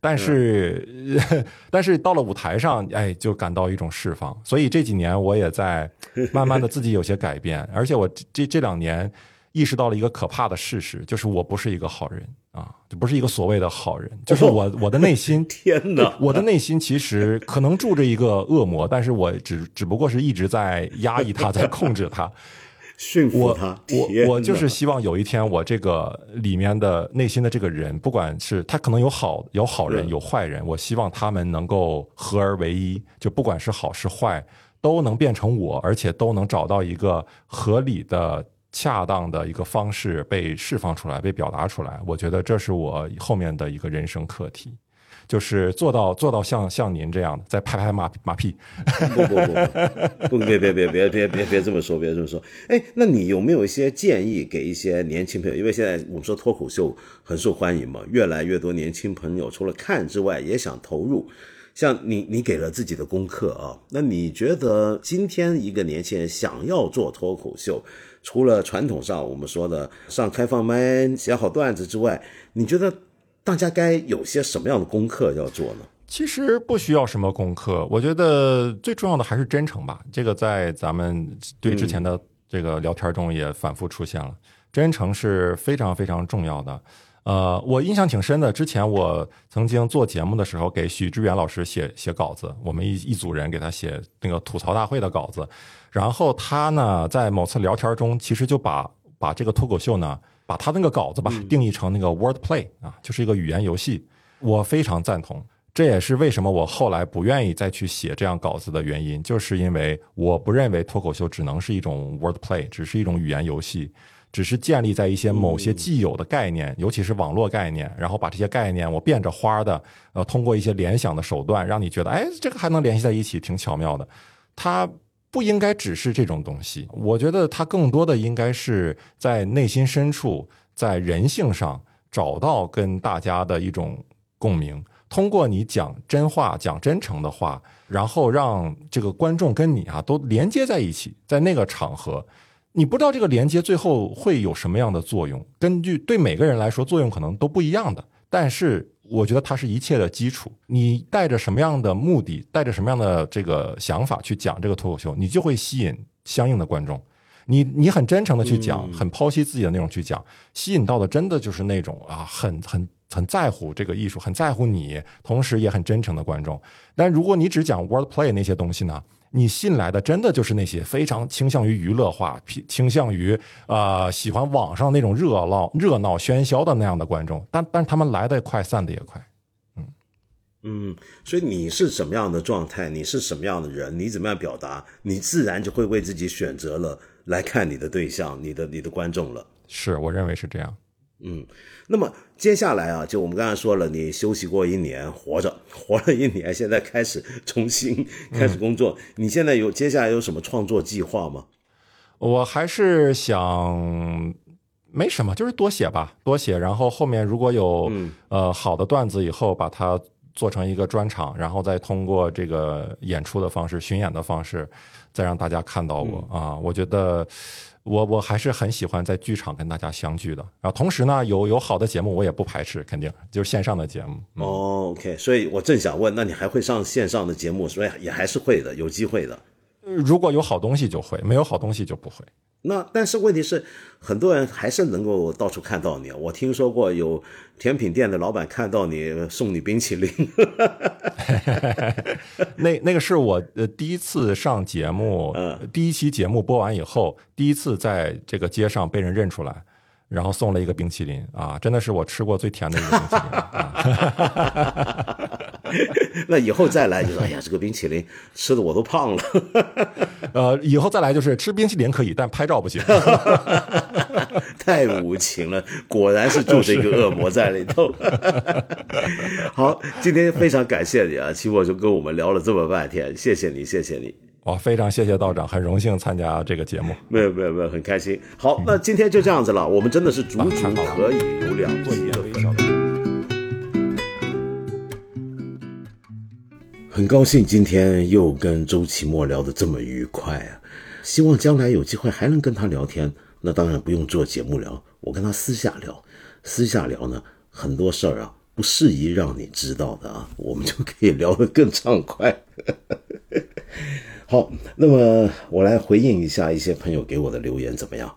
但是，但是到了舞台上，哎，就感到一种释放。所以这几年我也在慢慢的自己有些改变，而且我这这两年意识到了一个可怕的事实，就是我不是一个好人啊，就不是一个所谓的好人，就是我我的内心，天哪，我的内心其实可能住着一个恶魔，但是我只只不过是一直在压抑他，在控制他。驯服他，我我就是希望有一天，我这个里面的内心的这个人，不管是他可能有好有好人有坏人，我希望他们能够合而为一，就不管是好是坏，都能变成我，而且都能找到一个合理的、恰当的一个方式被释放出来、被表达出来。我觉得这是我后面的一个人生课题。就是做到做到像像您这样的，再拍拍马马屁。不不不不，别别别别别别别这么说，别这么说。哎，那你有没有一些建议给一些年轻朋友？因为现在我们说脱口秀很受欢迎嘛，越来越多年轻朋友除了看之外，也想投入。像你，你给了自己的功课啊。那你觉得今天一个年轻人想要做脱口秀，除了传统上我们说的上开放麦、写好段子之外，你觉得？大家该有些什么样的功课要做呢？其实不需要什么功课，我觉得最重要的还是真诚吧。这个在咱们对之前的这个聊天中也反复出现了，真诚是非常非常重要的。呃，我印象挺深的，之前我曾经做节目的时候，给许知远老师写写稿子，我们一一组人给他写那个吐槽大会的稿子，然后他呢在某次聊天中，其实就把把这个脱口秀呢。把他那个稿子吧定义成那个 word play 啊，就是一个语言游戏，我非常赞同。这也是为什么我后来不愿意再去写这样稿子的原因，就是因为我不认为脱口秀只能是一种 word play，只是一种语言游戏，只是建立在一些某些既有的概念，尤其是网络概念，然后把这些概念我变着花的，呃，通过一些联想的手段，让你觉得，哎，这个还能联系在一起，挺巧妙的。它。不应该只是这种东西，我觉得它更多的应该是在内心深处，在人性上找到跟大家的一种共鸣。通过你讲真话、讲真诚的话，然后让这个观众跟你啊都连接在一起。在那个场合，你不知道这个连接最后会有什么样的作用。根据对每个人来说，作用可能都不一样的，但是。我觉得它是一切的基础。你带着什么样的目的，带着什么样的这个想法去讲这个脱口秀，你就会吸引相应的观众。你你很真诚的去讲，很剖析自己的内容去讲，吸引到的真的就是那种啊，很很很在乎这个艺术，很在乎你，同时也很真诚的观众。但如果你只讲 word play 那些东西呢？你信来的真的就是那些非常倾向于娱乐化、倾向于呃喜欢网上那种热闹、热闹喧嚣的那样的观众，但但他们来的快，散的也快，嗯嗯，所以你是什么样的状态，你是什么样的人，你怎么样表达，你自然就会为自己选择了来看你的对象、你的你的观众了。是我认为是这样。嗯，那么接下来啊，就我们刚才说了，你休息过一年，活着 活了一年，现在开始重新开始工作。你现在有接下来有什么创作计划吗？我还是想没什么，就是多写吧，多写。然后后面如果有呃好的段子，以后把它做成一个专场，然后再通过这个演出的方式、巡演的方式，再让大家看到我啊。我觉得。我我还是很喜欢在剧场跟大家相聚的。然后同时呢，有有好的节目我也不排斥，肯定就是线上的节目。哦，OK，所以我正想问，那你还会上线上的节目？所以也还是会的，有机会的。如果有好东西就会，没有好东西就不会。那但是问题是，很多人还是能够到处看到你。我听说过有甜品店的老板看到你送你冰淇淋，那那个是我呃第一次上节目，第一期节目播完以后，第一次在这个街上被人认出来。然后送了一个冰淇淋啊，真的是我吃过最甜的一个冰淇淋。那以后再来就说，哎呀，这个冰淇淋吃的我都胖了。呃，以后再来就是吃冰淇淋可以，但拍照不行。太无情了，果然是住着一个恶魔在里头。好，今天非常感谢你啊，期末就跟我们聊了这么半天，谢谢你，谢谢你。哇，非常谢谢道长，很荣幸参加这个节目。没有没有没有，很开心。好，那今天就这样子了。我们真的是足足可以有两期的。很高兴今天又跟周奇墨聊得这么愉快啊！希望将来有机会还能跟他聊天。那当然不用做节目聊，我跟他私下聊。私下聊呢，很多事儿啊不适宜让你知道的啊，我们就可以聊得更畅快。好，那么我来回应一下一些朋友给我的留言，怎么样？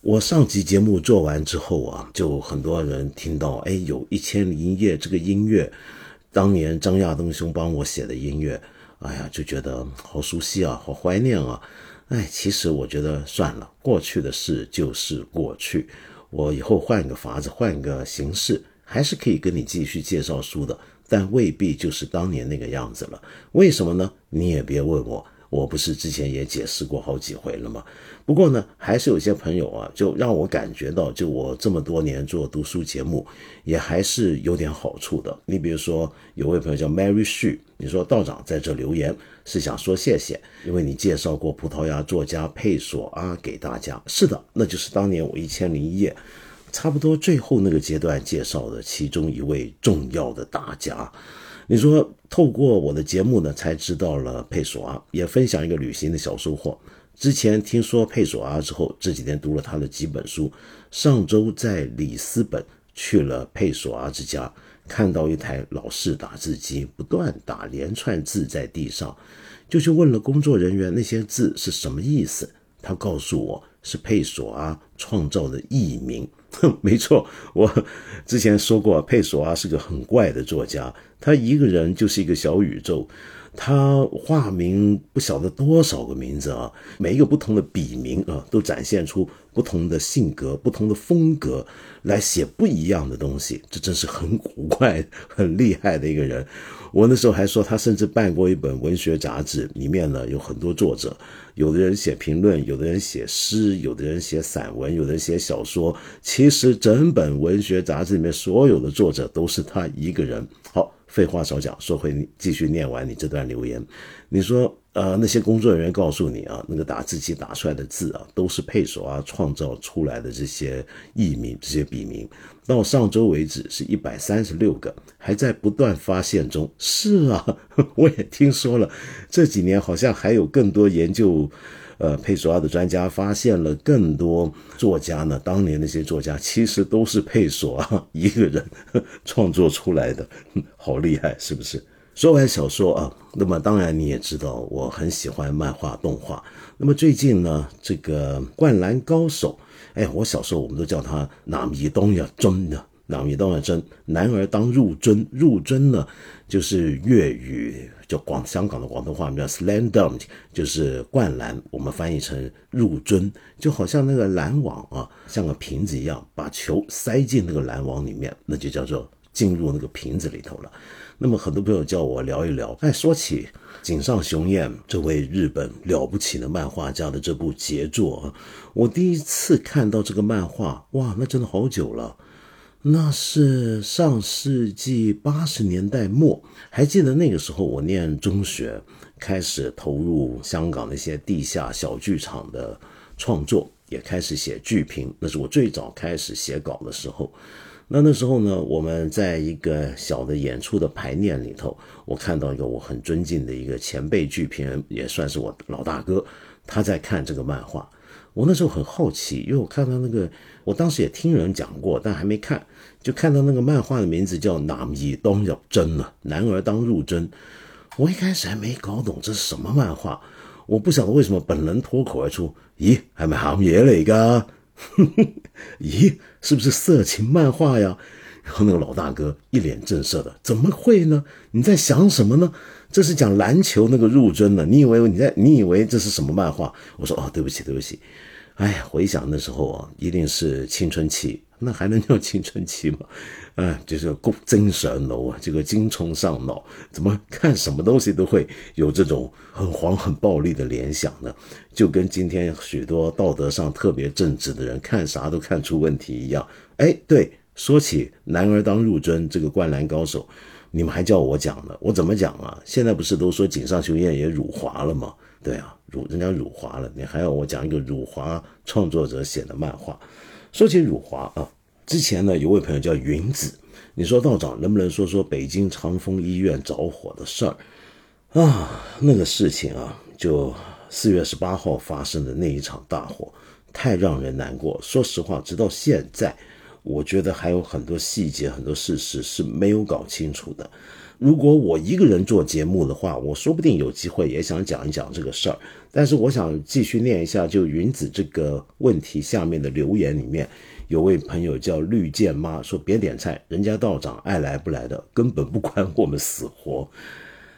我上集节目做完之后啊，就很多人听到，哎，有一千零一夜这个音乐，当年张亚东兄帮我写的音乐，哎呀，就觉得好熟悉啊，好怀念啊。哎，其实我觉得算了，过去的事就是过去，我以后换个法子，换个形式，还是可以跟你继续介绍书的，但未必就是当年那个样子了。为什么呢？你也别问我。我不是之前也解释过好几回了吗？不过呢，还是有些朋友啊，就让我感觉到，就我这么多年做读书节目，也还是有点好处的。你比如说，有位朋友叫 Mary Xu，你说道长在这留言是想说谢谢，因为你介绍过葡萄牙作家佩索阿给大家。是的，那就是当年我一千零一夜，差不多最后那个阶段介绍的其中一位重要的大家。你说透过我的节目呢，才知道了佩索阿，也分享一个旅行的小收获。之前听说佩索阿之后，这几天读了他的几本书。上周在里斯本去了佩索阿之家，看到一台老式打字机不断打连串字在地上，就去问了工作人员那些字是什么意思。他告诉我是佩索阿创造的艺名。没错，我之前说过，佩索阿是个很怪的作家。他一个人就是一个小宇宙，他化名不晓得多少个名字啊，每一个不同的笔名啊，都展现出不同的性格、不同的风格，来写不一样的东西。这真是很古怪、很厉害的一个人。我那时候还说，他甚至办过一本文学杂志，里面呢有很多作者，有的人写评论，有的人写诗，有的人写散文，有的人写小说。其实整本文学杂志里面所有的作者都是他一个人。好。废话少讲，说回你继续念完你这段留言。你说，呃，那些工作人员告诉你啊，那个打字机打出来的字啊，都是佩索阿创造出来的这些艺名、这些笔名。到上周为止是一百三十六个，还在不断发现中。是啊，我也听说了，这几年好像还有更多研究。呃，佩索阿的专家发现了更多作家呢。当年那些作家其实都是佩索阿一个人创作出来的，好厉害，是不是？说完小说啊，那么当然你也知道，我很喜欢漫画动画。那么最近呢，这个《灌篮高手》，哎，我小时候我们都叫他纳米东呀尊的。纳米东呀尊，男儿当入樽，入樽呢就是粤语。叫广香港的广东话叫 slam dunk，就是灌篮，我们翻译成入樽，就好像那个篮网啊，像个瓶子一样，把球塞进那个篮网里面，那就叫做进入那个瓶子里头了。那么很多朋友叫我聊一聊，哎，说起井上雄彦这位日本了不起的漫画家的这部杰作，我第一次看到这个漫画，哇，那真的好久了。那是上世纪八十年代末，还记得那个时候我念中学，开始投入香港那些地下小剧场的创作，也开始写剧评。那是我最早开始写稿的时候。那那时候呢，我们在一个小的演出的排练里头，我看到一个我很尊敬的一个前辈剧评人，也算是我老大哥，他在看这个漫画。我那时候很好奇，因为我看到那个，我当时也听人讲过，但还没看，就看到那个漫画的名字叫《男儿当入贞》了，男儿当入真。我一开始还没搞懂这是什么漫画，我不晓得为什么本人脱口而出：“咦，係咪鹹嘢嚟噶？咦，是不是色情漫画呀？”然后那个老大哥一脸震慑的：“怎么会呢？你在想什么呢？这是讲篮球那个入樽的，你以为你在？你以为这是什么漫画？”我说：“哦，对不起，对不起。”哎呀，回想那时候啊，一定是青春期，那还能叫青春期吗？哎，就是够精神楼啊，这个精虫上脑，怎么看什么东西都会有这种很黄很暴力的联想呢？就跟今天许多道德上特别正直的人看啥都看出问题一样。哎，对，说起男儿当入樽这个灌篮高手，你们还叫我讲呢？我怎么讲啊？现在不是都说井上雄彦也辱华了吗？对啊。辱人家辱华了，你还要我讲一个辱华创作者写的漫画？说起辱华啊，之前呢有位朋友叫云子，你说道长能不能说说北京长丰医院着火的事儿啊？那个事情啊，就四月十八号发生的那一场大火，太让人难过。说实话，直到现在，我觉得还有很多细节、很多事实是没有搞清楚的。如果我一个人做节目的话，我说不定有机会也想讲一讲这个事儿。但是我想继续念一下，就云子这个问题下面的留言里面，有位朋友叫绿箭妈说：“别点菜，人家道长爱来不来的，根本不管我们死活。”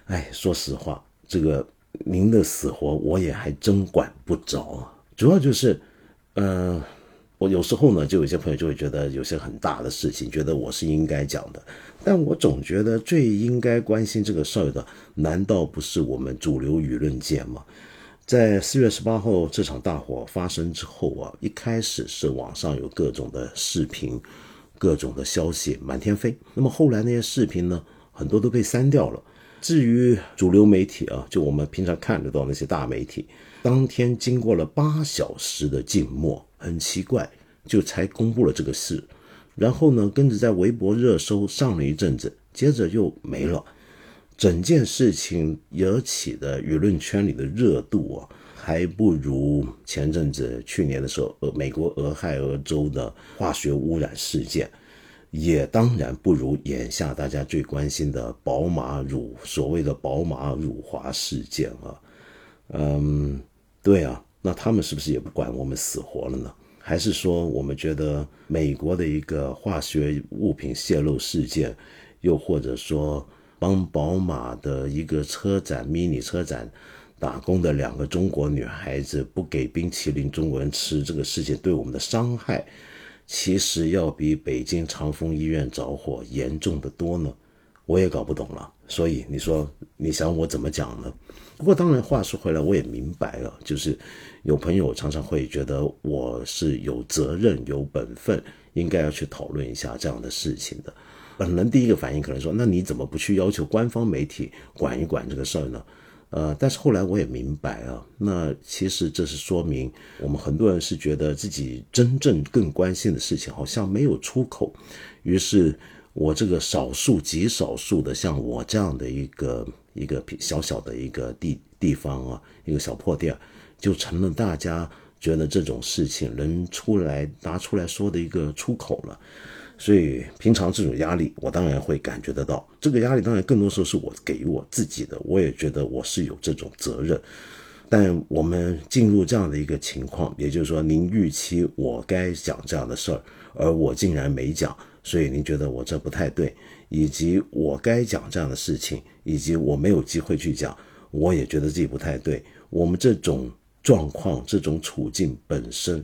哎，说实话，这个您的死活我也还真管不着。主要就是，呃。我有时候呢，就有些朋友就会觉得有些很大的事情，觉得我是应该讲的，但我总觉得最应该关心这个事儿的，难道不是我们主流舆论界吗？在四月十八号这场大火发生之后啊，一开始是网上有各种的视频，各种的消息满天飞，那么后来那些视频呢，很多都被删掉了。至于主流媒体啊，就我们平常看得到那些大媒体，当天经过了八小时的静默。很奇怪，就才公布了这个事，然后呢，跟着在微博热搜上了一阵子，接着又没了。整件事情惹起的舆论圈里的热度啊，还不如前阵子去年的时候，呃，美国俄亥俄州的化学污染事件，也当然不如眼下大家最关心的宝马辱所谓的宝马辱华事件啊。嗯，对啊。那他们是不是也不管我们死活了呢？还是说我们觉得美国的一个化学物品泄露事件，又或者说帮宝马的一个车展、迷你车展打工的两个中国女孩子不给冰淇淋中国人吃这个事情对我们的伤害，其实要比北京长丰医院着火严重的多呢？我也搞不懂了。所以你说你想我怎么讲呢？不过当然话说回来，我也明白了，就是。有朋友常常会觉得我是有责任、有本分，应该要去讨论一下这样的事情的。本人第一个反应可能说：“那你怎么不去要求官方媒体管一管这个事儿呢？”呃，但是后来我也明白啊，那其实这是说明我们很多人是觉得自己真正更关心的事情好像没有出口，于是我这个少数极少数的像我这样的一个一个小小的一个地地方啊，一个小破店。就成了大家觉得这种事情能出来拿出来说的一个出口了，所以平常这种压力，我当然会感觉得到。这个压力当然更多时候是我给予我自己的，我也觉得我是有这种责任。但我们进入这样的一个情况，也就是说，您预期我该讲这样的事儿，而我竟然没讲，所以您觉得我这不太对，以及我该讲这样的事情，以及我没有机会去讲，我也觉得自己不太对。我们这种。状况这种处境本身，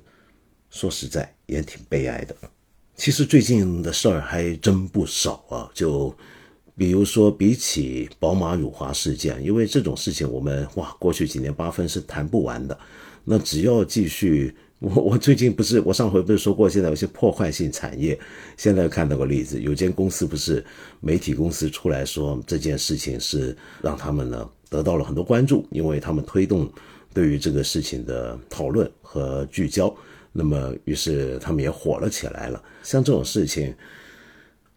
说实在也挺悲哀的。其实最近的事儿还真不少啊，就比如说比起宝马辱华事件，因为这种事情我们哇过去几年八分是谈不完的。那只要继续，我 我最近不是我上回不是说过，现在有些破坏性产业，现在看到个例子，有间公司不是媒体公司出来说这件事情是让他们呢得到了很多关注，因为他们推动。对于这个事情的讨论和聚焦，那么于是他们也火了起来了。像这种事情，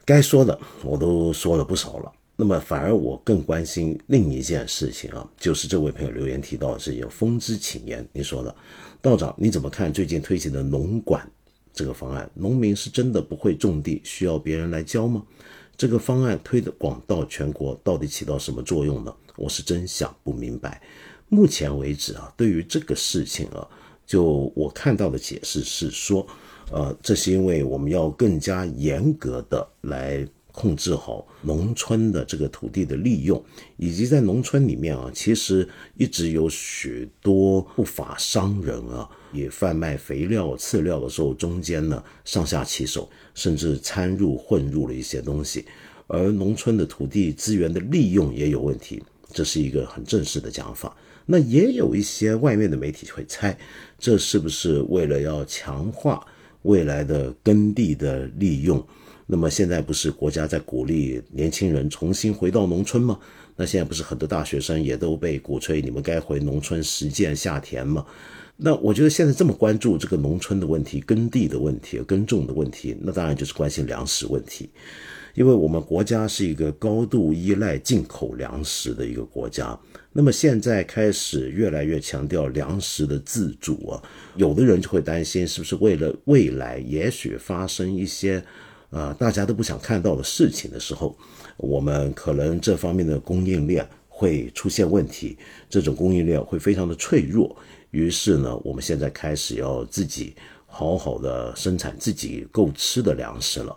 该说的我都说了不少了。那么反而我更关心另一件事情啊，就是这位朋友留言提到的是有风之请言，你说的道长，你怎么看最近推行的农管这个方案？农民是真的不会种地，需要别人来教吗？这个方案推广到全国，到底起到什么作用呢？我是真想不明白。目前为止啊，对于这个事情啊，就我看到的解释是说，呃，这是因为我们要更加严格的来控制好农村的这个土地的利用，以及在农村里面啊，其实一直有许多不法商人啊，也贩卖肥料、饲料的时候，中间呢上下其手，甚至掺入混入了一些东西，而农村的土地资源的利用也有问题，这是一个很正式的讲法。那也有一些外面的媒体会猜，这是不是为了要强化未来的耕地的利用？那么现在不是国家在鼓励年轻人重新回到农村吗？那现在不是很多大学生也都被鼓吹你们该回农村实践下田吗？那我觉得现在这么关注这个农村的问题、耕地的问题、耕种的问题，那当然就是关心粮食问题。因为我们国家是一个高度依赖进口粮食的一个国家，那么现在开始越来越强调粮食的自主啊，有的人就会担心，是不是为了未来也许发生一些，呃，大家都不想看到的事情的时候，我们可能这方面的供应链会出现问题，这种供应链会非常的脆弱，于是呢，我们现在开始要自己好好的生产自己够吃的粮食了。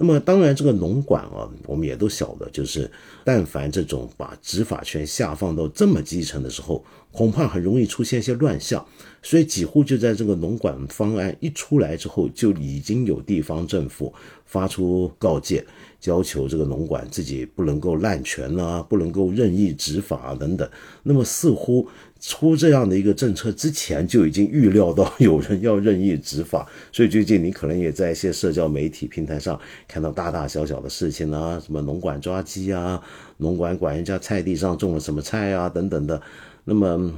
那么当然，这个农管啊，我们也都晓得，就是但凡这种把执法权下放到这么基层的时候，恐怕很容易出现一些乱象。所以几乎就在这个农管方案一出来之后，就已经有地方政府发出告诫，要求这个农管自己不能够滥权啊，不能够任意执法啊等等。那么似乎。出这样的一个政策之前就已经预料到有人要任意执法，所以最近你可能也在一些社交媒体平台上看到大大小小的事情啊，什么农管抓鸡啊，农管管人家菜地上种了什么菜啊等等的。那么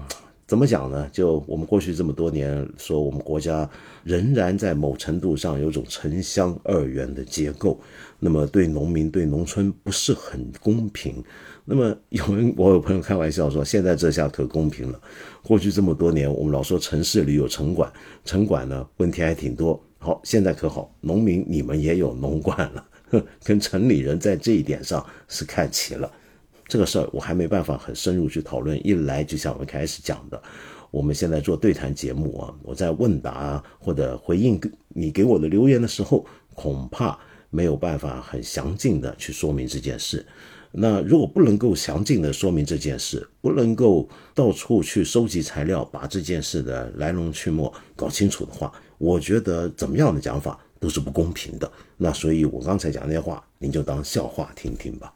怎么讲呢？就我们过去这么多年说，我们国家仍然在某程度上有种城乡二元的结构，那么对农民对农村不是很公平。那么有人，我有朋友开玩笑说，现在这下可公平了。过去这么多年，我们老说城市里有城管，城管呢问题还挺多。好，现在可好，农民你们也有农管了，跟城里人在这一点上是看齐了。这个事儿我还没办法很深入去讨论。一来就像我们开始讲的，我们现在做对谈节目啊，我在问答或者回应你给我的留言的时候，恐怕没有办法很详尽的去说明这件事。那如果不能够详尽的说明这件事，不能够到处去收集材料，把这件事的来龙去脉搞清楚的话，我觉得怎么样的讲法都是不公平的。那所以我刚才讲那些话，您就当笑话听听吧。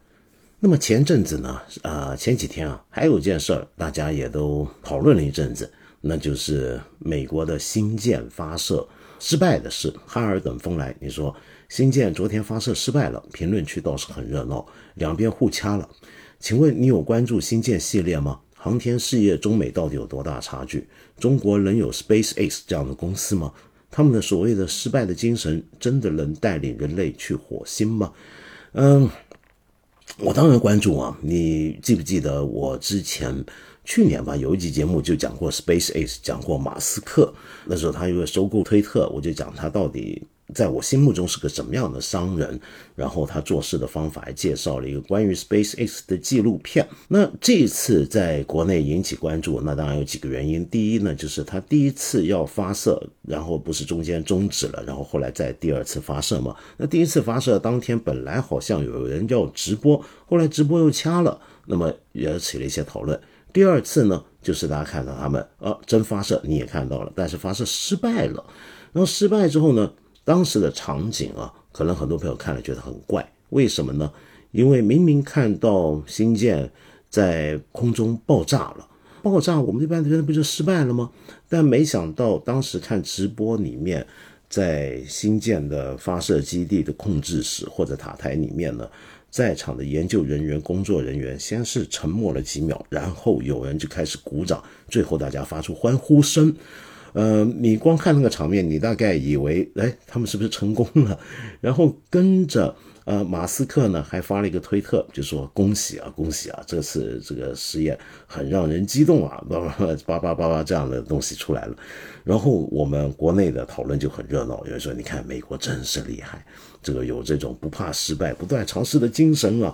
那么前阵子呢，呃，前几天啊，还有件事儿，大家也都讨论了一阵子，那就是美国的新舰发射失败的事，哈尔等风来，你说。新舰昨天发射失败了，评论区倒是很热闹，两边互掐了。请问你有关注新舰系列吗？航天事业中美到底有多大差距？中国能有 SpaceX 这样的公司吗？他们的所谓的失败的精神，真的能带领人类去火星吗？嗯，我当然关注啊。你记不记得我之前去年吧，有一集节目就讲过 SpaceX，讲过马斯克。那时候他因为收购推特，我就讲他到底。在我心目中是个什么样的商人？然后他做事的方法还介绍了一个关于 SpaceX 的纪录片。那这次在国内引起关注，那当然有几个原因。第一呢，就是他第一次要发射，然后不是中间终止了，然后后来再第二次发射嘛。那第一次发射当天本来好像有人要直播，后来直播又掐了，那么也起了一些讨论。第二次呢，就是大家看到他们啊真发射，你也看到了，但是发射失败了。然后失败之后呢？当时的场景啊，可能很多朋友看了觉得很怪，为什么呢？因为明明看到新舰在空中爆炸了，爆炸我们一般觉得不就失败了吗？但没想到当时看直播里面，在新舰的发射基地的控制室或者塔台里面呢，在场的研究人员、工作人员先是沉默了几秒，然后有人就开始鼓掌，最后大家发出欢呼声。呃，你光看那个场面，你大概以为，哎，他们是不是成功了？然后跟着呃，马斯克呢还发了一个推特，就说恭喜啊，恭喜啊，这次这个实验很让人激动啊，叭叭叭叭叭叭这样的东西出来了。然后我们国内的讨论就很热闹，有人说你看美国真是厉害，这个有这种不怕失败、不断尝试的精神啊。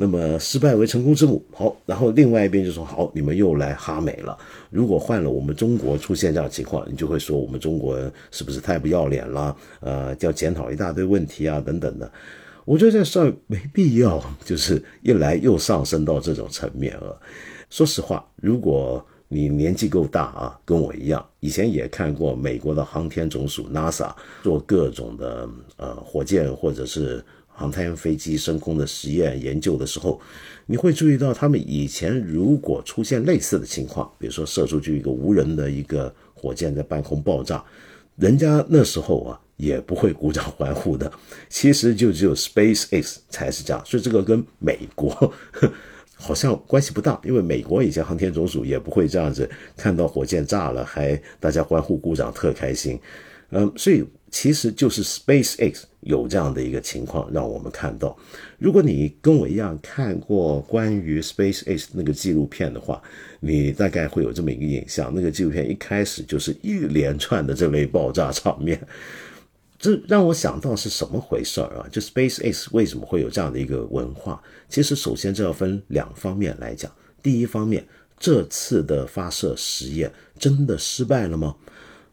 那么失败为成功之母。好，然后另外一边就说好，你们又来哈美了。如果换了我们中国出现这样情况，你就会说我们中国人是不是太不要脸了？呃，要检讨一大堆问题啊，等等的。我觉得这事儿没必要，就是一来又上升到这种层面了。说实话，如果你年纪够大啊，跟我一样，以前也看过美国的航天总署 NASA 做各种的呃火箭或者是航天飞机升空的实验研究的时候，你会注意到他们以前如果出现类似的情况，比如说射出去一个无人的一个火箭在半空爆炸，人家那时候啊。也不会鼓掌欢呼的，其实就只有 SpaceX 才是这样，所以这个跟美国 好像关系不大，因为美国以前航天总署也不会这样子，看到火箭炸了还大家欢呼鼓掌特开心，嗯，所以其实就是 SpaceX 有这样的一个情况让我们看到。如果你跟我一样看过关于 SpaceX 那个纪录片的话，你大概会有这么一个印象，那个纪录片一开始就是一连串的这类爆炸场面。这让我想到是什么回事儿啊？就 SpaceX 为什么会有这样的一个文化？其实首先这要分两方面来讲。第一方面，这次的发射实验真的失败了吗？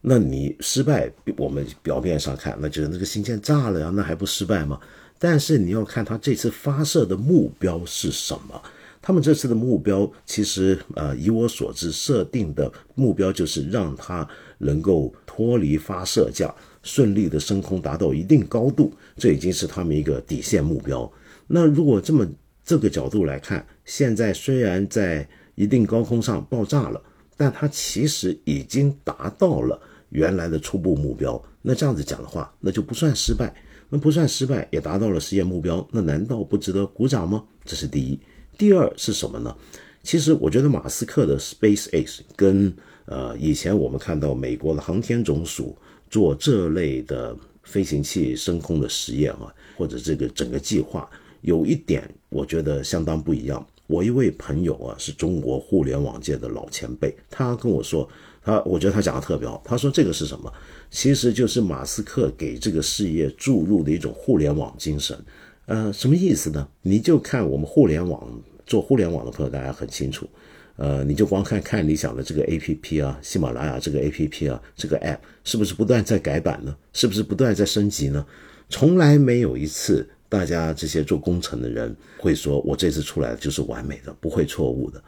那你失败，我们表面上看，那就是那个星舰炸了呀，那还不失败吗？但是你要看它这次发射的目标是什么？他们这次的目标，其实呃，以我所知，设定的目标就是让它能够脱离发射架。顺利的升空达到一定高度，这已经是他们一个底线目标。那如果这么这个角度来看，现在虽然在一定高空上爆炸了，但它其实已经达到了原来的初步目标。那这样子讲的话，那就不算失败。那不算失败，也达到了实验目标。那难道不值得鼓掌吗？这是第一。第二是什么呢？其实我觉得马斯克的 SpaceX 跟呃以前我们看到美国的航天总署。做这类的飞行器升空的实验啊，或者这个整个计划，有一点我觉得相当不一样。我一位朋友啊，是中国互联网界的老前辈，他跟我说，他我觉得他讲的特别好。他说这个是什么？其实就是马斯克给这个事业注入的一种互联网精神。呃，什么意思呢？你就看我们互联网做互联网的朋友，大家很清楚。呃，你就光看看理想的这个 A P P 啊，喜马拉雅这个 A P P 啊，这个 App 是不是不断在改版呢？是不是不断在升级呢？从来没有一次，大家这些做工程的人会说，我这次出来的就是完美的，不会错误的，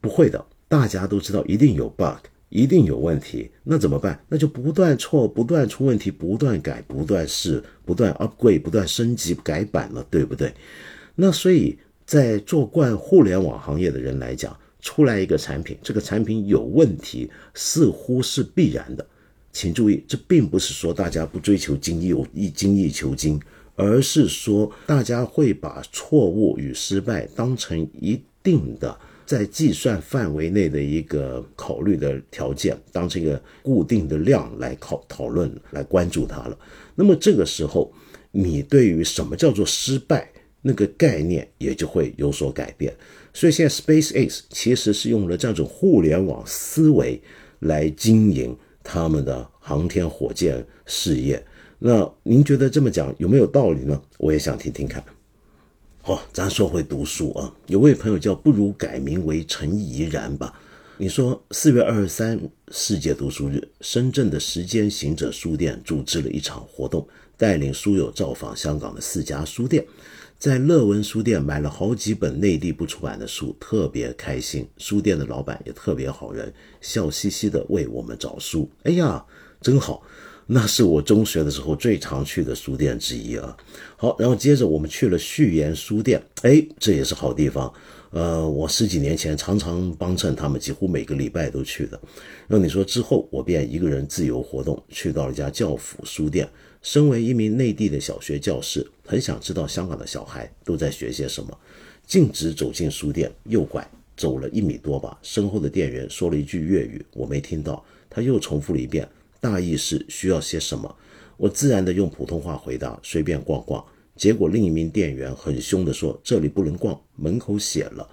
不会的。大家都知道一定有 bug，一定有问题，那怎么办？那就不断错，不断出问题，不断改，不断试，不断 upgrade，不断升级改版了，对不对？那所以在做惯互联网行业的人来讲，出来一个产品，这个产品有问题，似乎是必然的。请注意，这并不是说大家不追求精益，一精益求精，而是说大家会把错误与失败当成一定的在计算范围内的一个考虑的条件，当成一个固定的量来考讨论、来关注它了。那么这个时候，你对于什么叫做失败那个概念也就会有所改变。所以现在 SpaceX 其实是用了这种互联网思维来经营他们的航天火箭事业。那您觉得这么讲有没有道理呢？我也想听听看。好，咱说回读书啊，有位朋友叫不如改名为陈怡然吧。你说四月二十三世界读书日，深圳的时间行者书店组织了一场活动，带领书友造访香港的四家书店。在乐文书店买了好几本内地不出版的书，特别开心。书店的老板也特别好人，笑嘻嘻的为我们找书。哎呀，真好！那是我中学的时候最常去的书店之一啊。好，然后接着我们去了序言书店，哎，这也是好地方。呃，我十几年前常常帮衬他们，几乎每个礼拜都去的。那你说之后，我便一个人自由活动，去到了一家教辅书店。身为一名内地的小学教师，很想知道香港的小孩都在学些什么。径直走进书店，右拐走了一米多吧，身后的店员说了一句粤语，我没听到。他又重复了一遍，大意是需要些什么。我自然的用普通话回答：随便逛逛。结果另一名店员很凶地说：“这里不能逛，门口写了。”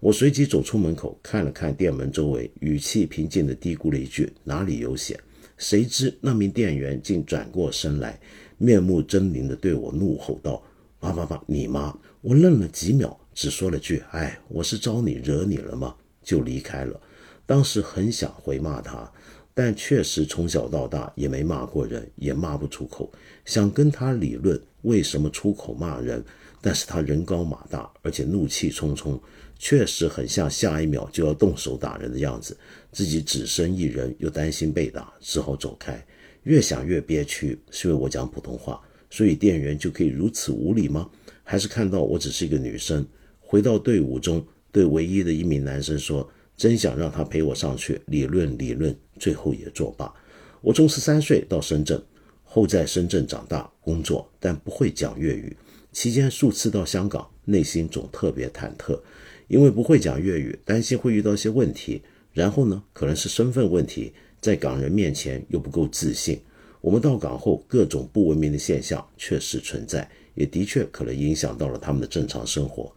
我随即走出门口，看了看店门周围，语气平静地嘀咕了一句：“哪里有写？”谁知那名店员竟转过身来，面目狰狞地对我怒吼道：“妈妈妈，你妈！”我愣了几秒，只说了句：“哎，我是招你惹你了吗？”就离开了。当时很想回骂他，但确实从小到大也没骂过人，也骂不出口。想跟他理论为什么出口骂人，但是他人高马大，而且怒气冲冲，确实很像下一秒就要动手打人的样子。自己只身一人，又担心被打，只好走开。越想越憋屈，是因为我讲普通话，所以店员就可以如此无礼吗？还是看到我只是一个女生？回到队伍中，对唯一的一名男生说。真想让他陪我上去理论理论，最后也作罢。我从十三岁到深圳，后在深圳长大工作，但不会讲粤语。期间数次到香港，内心总特别忐忑，因为不会讲粤语，担心会遇到一些问题。然后呢，可能是身份问题，在港人面前又不够自信。我们到港后，各种不文明的现象确实存在，也的确可能影响到了他们的正常生活。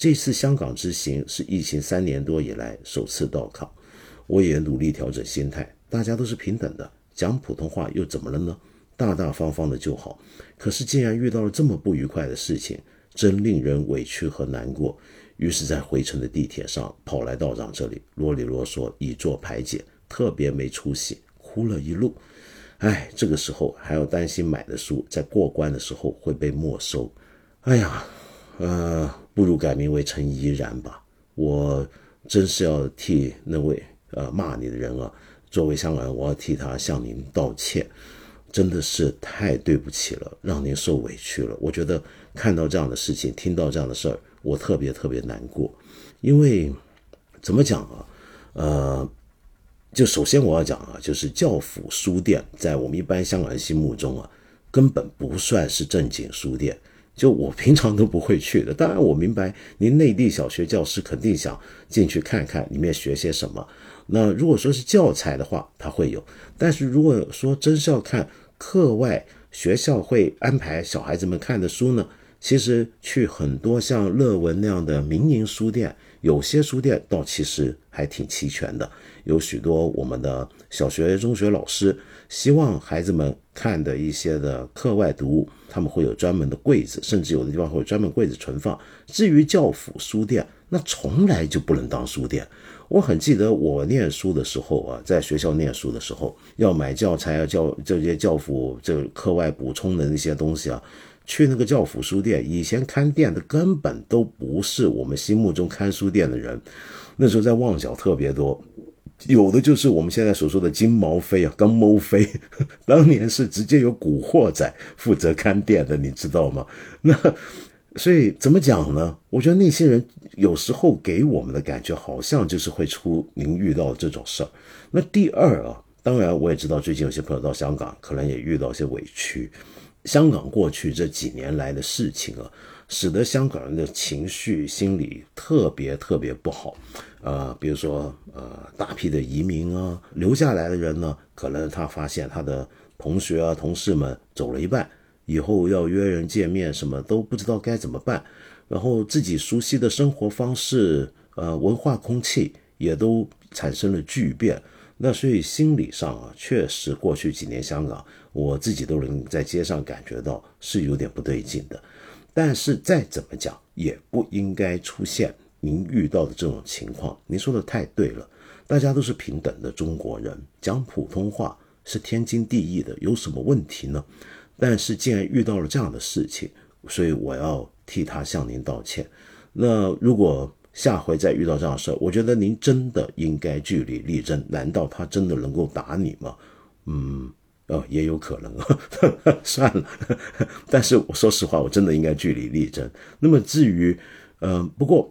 这次香港之行是疫情三年多以来首次到港，我也努力调整心态。大家都是平等的，讲普通话又怎么了呢？大大方方的就好。可是竟然遇到了这么不愉快的事情，真令人委屈和难过。于是，在回程的地铁上，跑来道长这里啰里啰嗦以作排解，特别没出息，哭了一路。哎，这个时候还要担心买的书在过关的时候会被没收。哎呀，呃。不如改名为陈怡然吧。我真是要替那位呃骂你的人啊，作为香港人，我要替他向您道歉，真的是太对不起了，让您受委屈了。我觉得看到这样的事情，听到这样的事儿，我特别特别难过。因为怎么讲啊？呃，就首先我要讲啊，就是教辅书店在我们一般香港人心目中啊，根本不算是正经书店。就我平常都不会去的，当然我明白您内地小学教师肯定想进去看看里面学些什么。那如果说是教材的话，他会有；但是如果说真是要看课外学校会安排小孩子们看的书呢，其实去很多像乐文那样的民营书店，有些书店倒其实还挺齐全的，有许多我们的小学、中学老师希望孩子们看的一些的课外读物。他们会有专门的柜子，甚至有的地方会有专门柜子存放。至于教辅书店，那从来就不能当书店。我很记得我念书的时候啊，在学校念书的时候，要买教材啊、教这些教辅这课外补充的那些东西啊，去那个教辅书店。以前看店的根本都不是我们心目中看书店的人，那时候在旺角特别多。有的就是我们现在所说的金毛飞啊，刚毛飞，当年是直接有古惑仔负责看店的，你知道吗？那所以怎么讲呢？我觉得那些人有时候给我们的感觉好像就是会出您遇到这种事儿。那第二啊，当然我也知道最近有些朋友到香港，可能也遇到一些委屈。香港过去这几年来的事情啊。使得香港人的情绪心理特别特别不好，呃，比如说呃，大批的移民啊，留下来的人呢，可能他发现他的同学啊、同事们走了一半，以后要约人见面，什么都不知道该怎么办，然后自己熟悉的生活方式、呃，文化空气也都产生了巨变，那所以心理上啊，确实过去几年香港，我自己都能在街上感觉到是有点不对劲的。但是再怎么讲，也不应该出现您遇到的这种情况。您说的太对了，大家都是平等的中国人，讲普通话是天经地义的，有什么问题呢？但是既然遇到了这样的事情，所以我要替他向您道歉。那如果下回再遇到这样的事，我觉得您真的应该据理力争。难道他真的能够打你吗？嗯。哦，也有可能啊，算了。但是我说实话，我真的应该据理力争。那么至于，嗯，不过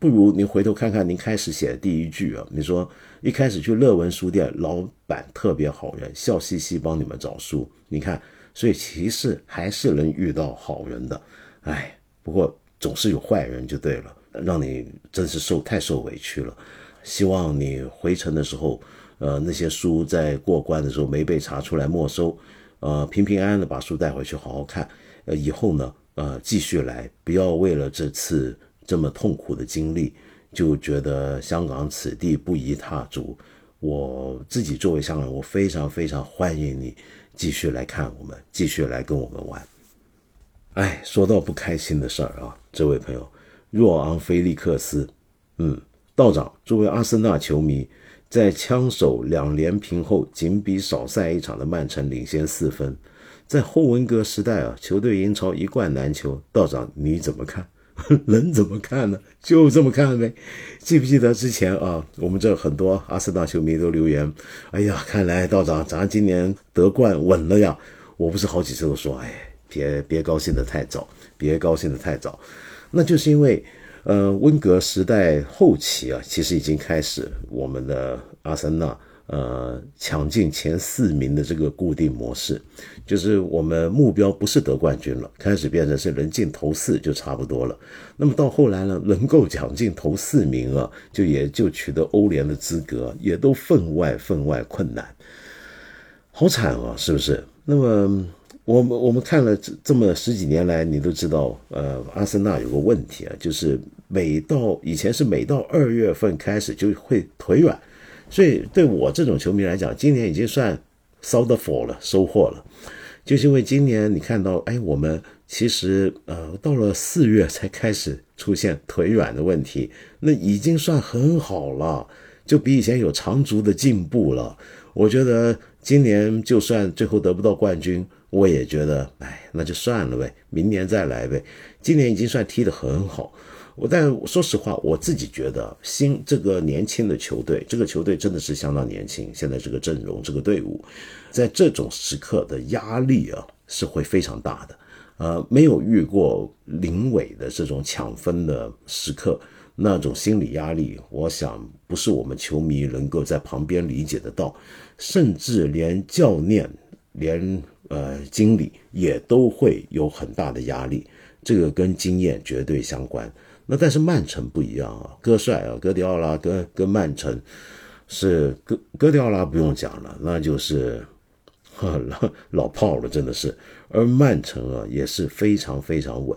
不如您回头看看您开始写的第一句啊，你说一开始去乐文书店，老板特别好人，笑嘻嘻帮你们找书。你看，所以其实还是能遇到好人的。哎，不过总是有坏人就对了，让你真是受太受委屈了。希望你回程的时候。呃，那些书在过关的时候没被查出来没收，呃，平平安安的把书带回去好好看。呃，以后呢，呃继续来，不要为了这次这么痛苦的经历就觉得香港此地不宜踏足。我自己作为香港人，我非常非常欢迎你继续来看我们，继续来跟我们玩。哎，说到不开心的事儿啊，这位朋友，若昂·菲利克斯，嗯，道长作为阿森纳球迷。在枪手两连平后，仅比少赛一场的曼城领先四分。在后文革时代啊，球队英超一贯难求。道长你怎么看？能怎么看呢？就这么看呗。记不记得之前啊，我们这很多阿森纳球迷都留言：“哎呀，看来道长咱今年得冠稳了呀！”我不是好几次都说：“哎，别别高兴的太早，别高兴的太早。”那就是因为。呃，温格时代后期啊，其实已经开始我们的阿森纳呃抢进前四名的这个固定模式，就是我们目标不是得冠军了，开始变成是能进头四就差不多了。那么到后来呢，能够抢进头四名啊，就也就取得欧联的资格，也都分外分外困难，好惨啊，是不是？那么。我们我们看了这这么十几年来，你都知道，呃，阿森纳有个问题啊，就是每到以前是每到二月份开始就会腿软，所以对我这种球迷来讲，今年已经算 sold 了，收获了，就是因为今年你看到，哎，我们其实呃到了四月才开始出现腿软的问题，那已经算很好了，就比以前有长足的进步了。我觉得今年就算最后得不到冠军。我也觉得，哎，那就算了呗，明年再来呗。今年已经算踢得很好，我但说实话，我自己觉得新这个年轻的球队，这个球队真的是相当年轻。现在这个阵容，这个队伍，在这种时刻的压力啊，是会非常大的。呃，没有遇过临尾的这种抢分的时刻，那种心理压力，我想不是我们球迷能够在旁边理解得到，甚至连教练，连。呃，经理也都会有很大的压力，这个跟经验绝对相关。那但是曼城不一样啊，哥帅啊，哥迪奥拉跟跟曼城是哥哥迪奥拉不用讲了，那就是呵 老老炮了，真的是。而曼城啊也是非常非常稳。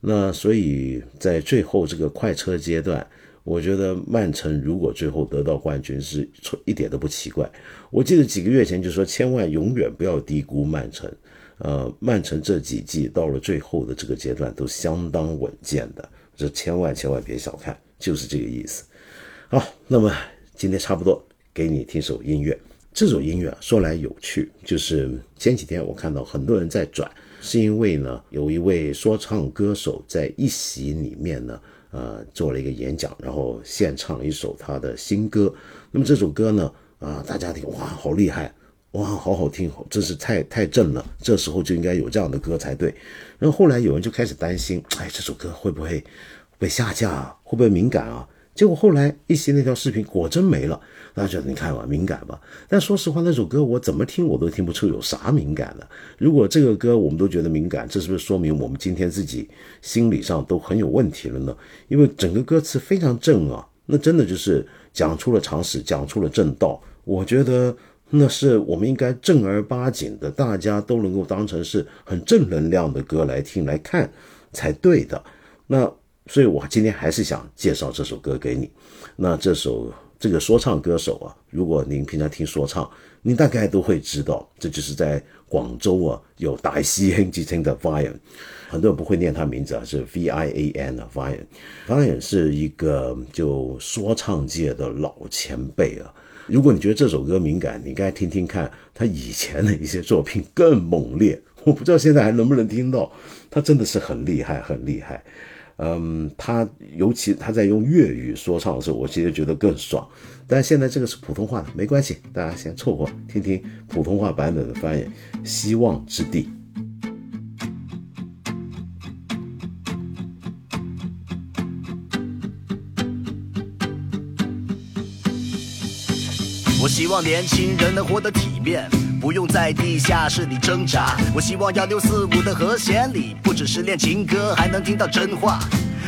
那所以在最后这个快车阶段。我觉得曼城如果最后得到冠军是一点都不奇怪。我记得几个月前就说，千万永远不要低估曼城。呃，曼城这几季到了最后的这个阶段都相当稳健的，这千万千万别小看，就是这个意思。好，那么今天差不多给你听首音乐。这首音乐说来有趣，就是前几天我看到很多人在转，是因为呢有一位说唱歌手在一席里面呢。呃，做了一个演讲，然后献唱了一首他的新歌。那么这首歌呢，啊，大家听，哇，好厉害，哇，好好听，真是太太正了。这时候就应该有这样的歌才对。然后后来有人就开始担心，哎，这首歌会不会被下架？会不会敏感啊？结果后来一些那条视频果真没了。大家觉得你看吧，敏感吧？但说实话，那首歌我怎么听我都听不出有啥敏感的。如果这个歌我们都觉得敏感，这是不是说明我们今天自己心理上都很有问题了呢？因为整个歌词非常正啊，那真的就是讲出了常识，讲出了正道。我觉得那是我们应该正儿八经的，大家都能够当成是很正能量的歌来听来看才对的。那所以，我今天还是想介绍这首歌给你。那这首。这个说唱歌手啊，如果您平常听说唱，您大概都会知道，这就是在广州啊有大 C N 之称的 Vian，很多人不会念他名字啊，是 V I A N 啊，Vian，Vian 是一个就说唱界的老前辈啊。如果你觉得这首歌敏感，你该听听看他以前的一些作品更猛烈。我不知道现在还能不能听到，他真的是很厉害，很厉害。嗯，他尤其他在用粤语说唱的时候，我其实觉得更爽。但现在这个是普通话的，没关系，大家先凑合听听普通话版本的翻译。希望之地。希望年轻人能活得体面，不用在地下室里挣扎。我希望幺六四五的和弦里，不只是练情歌，还能听到真话。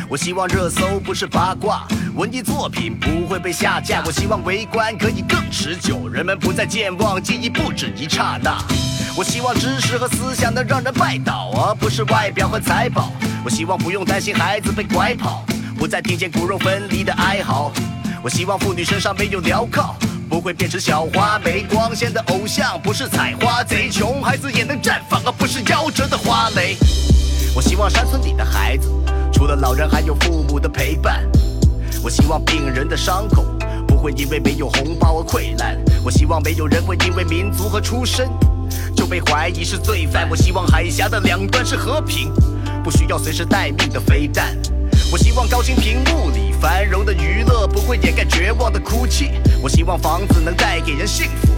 我希望热搜不是八卦，文艺作品不会被下架。我希望围观可以更持久，人们不再健忘，记忆不止一刹那。我希望知识和思想能让人拜倒，而不是外表和财宝。我希望不用担心孩子被拐跑，不再听见骨肉分离的哀嚎。我希望妇女身上没有镣铐，不会变成小花。没光鲜的偶像，不是采花贼。穷孩子也能绽放，而不是夭折的花蕾。我希望山村里的孩子，除了老人还有父母的陪伴。我希望病人的伤口不会因为没有红包而溃烂。我希望没有人会因为民族和出身就被怀疑是罪犯。我希望海峡的两端是和平，不需要随时待命的飞弹。我希望高清屏幕里繁荣的娱乐不会掩盖绝望的哭泣。我希望房子能带给人幸福，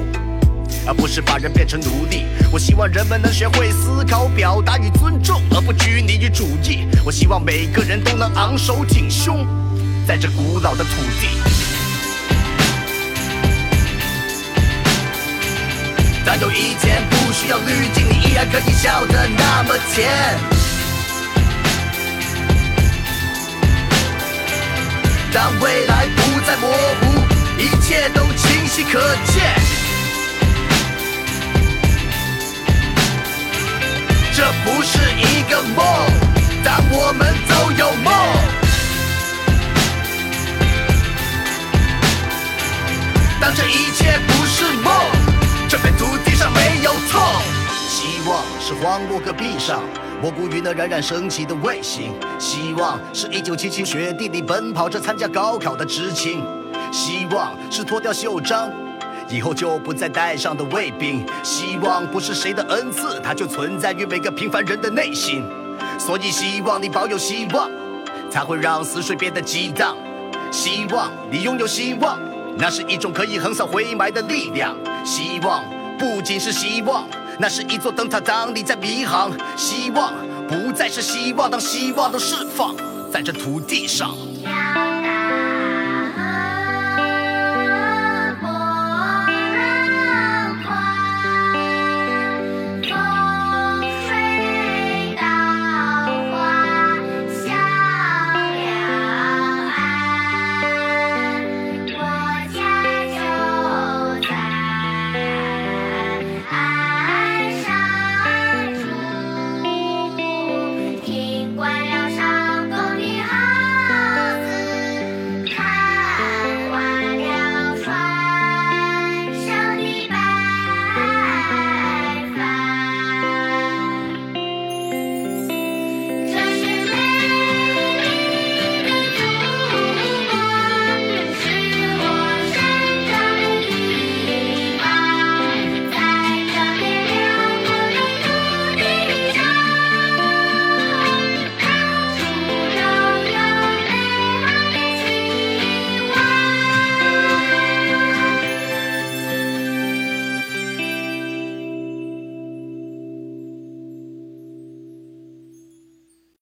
而不是把人变成奴隶。我希望人们能学会思考、表达与尊重，而不拘泥于主义。我希望每个人都能昂首挺胸，在这古老的土地。当有一天不需要滤镜，你依然可以笑得那么甜。当未来不再模糊，一切都清晰可见。这不是一个梦，但我们都有梦。当这一切不是梦，这片土地上没有痛。希望是荒漠戈壁上。蘑菇云的冉冉升起的卫星，希望是一九七七雪地里奔跑着参加高考的知青，希望是脱掉袖章以后就不再带上的卫兵，希望不是谁的恩赐，它就存在于每个平凡人的内心。所以希望你保有希望，才会让思绪变得激荡。希望你拥有希望，那是一种可以横扫灰霾的力量。希望不仅是希望。那是一座灯塔，当你在迷航，希望不再是希望，当希望都释放在这土地上。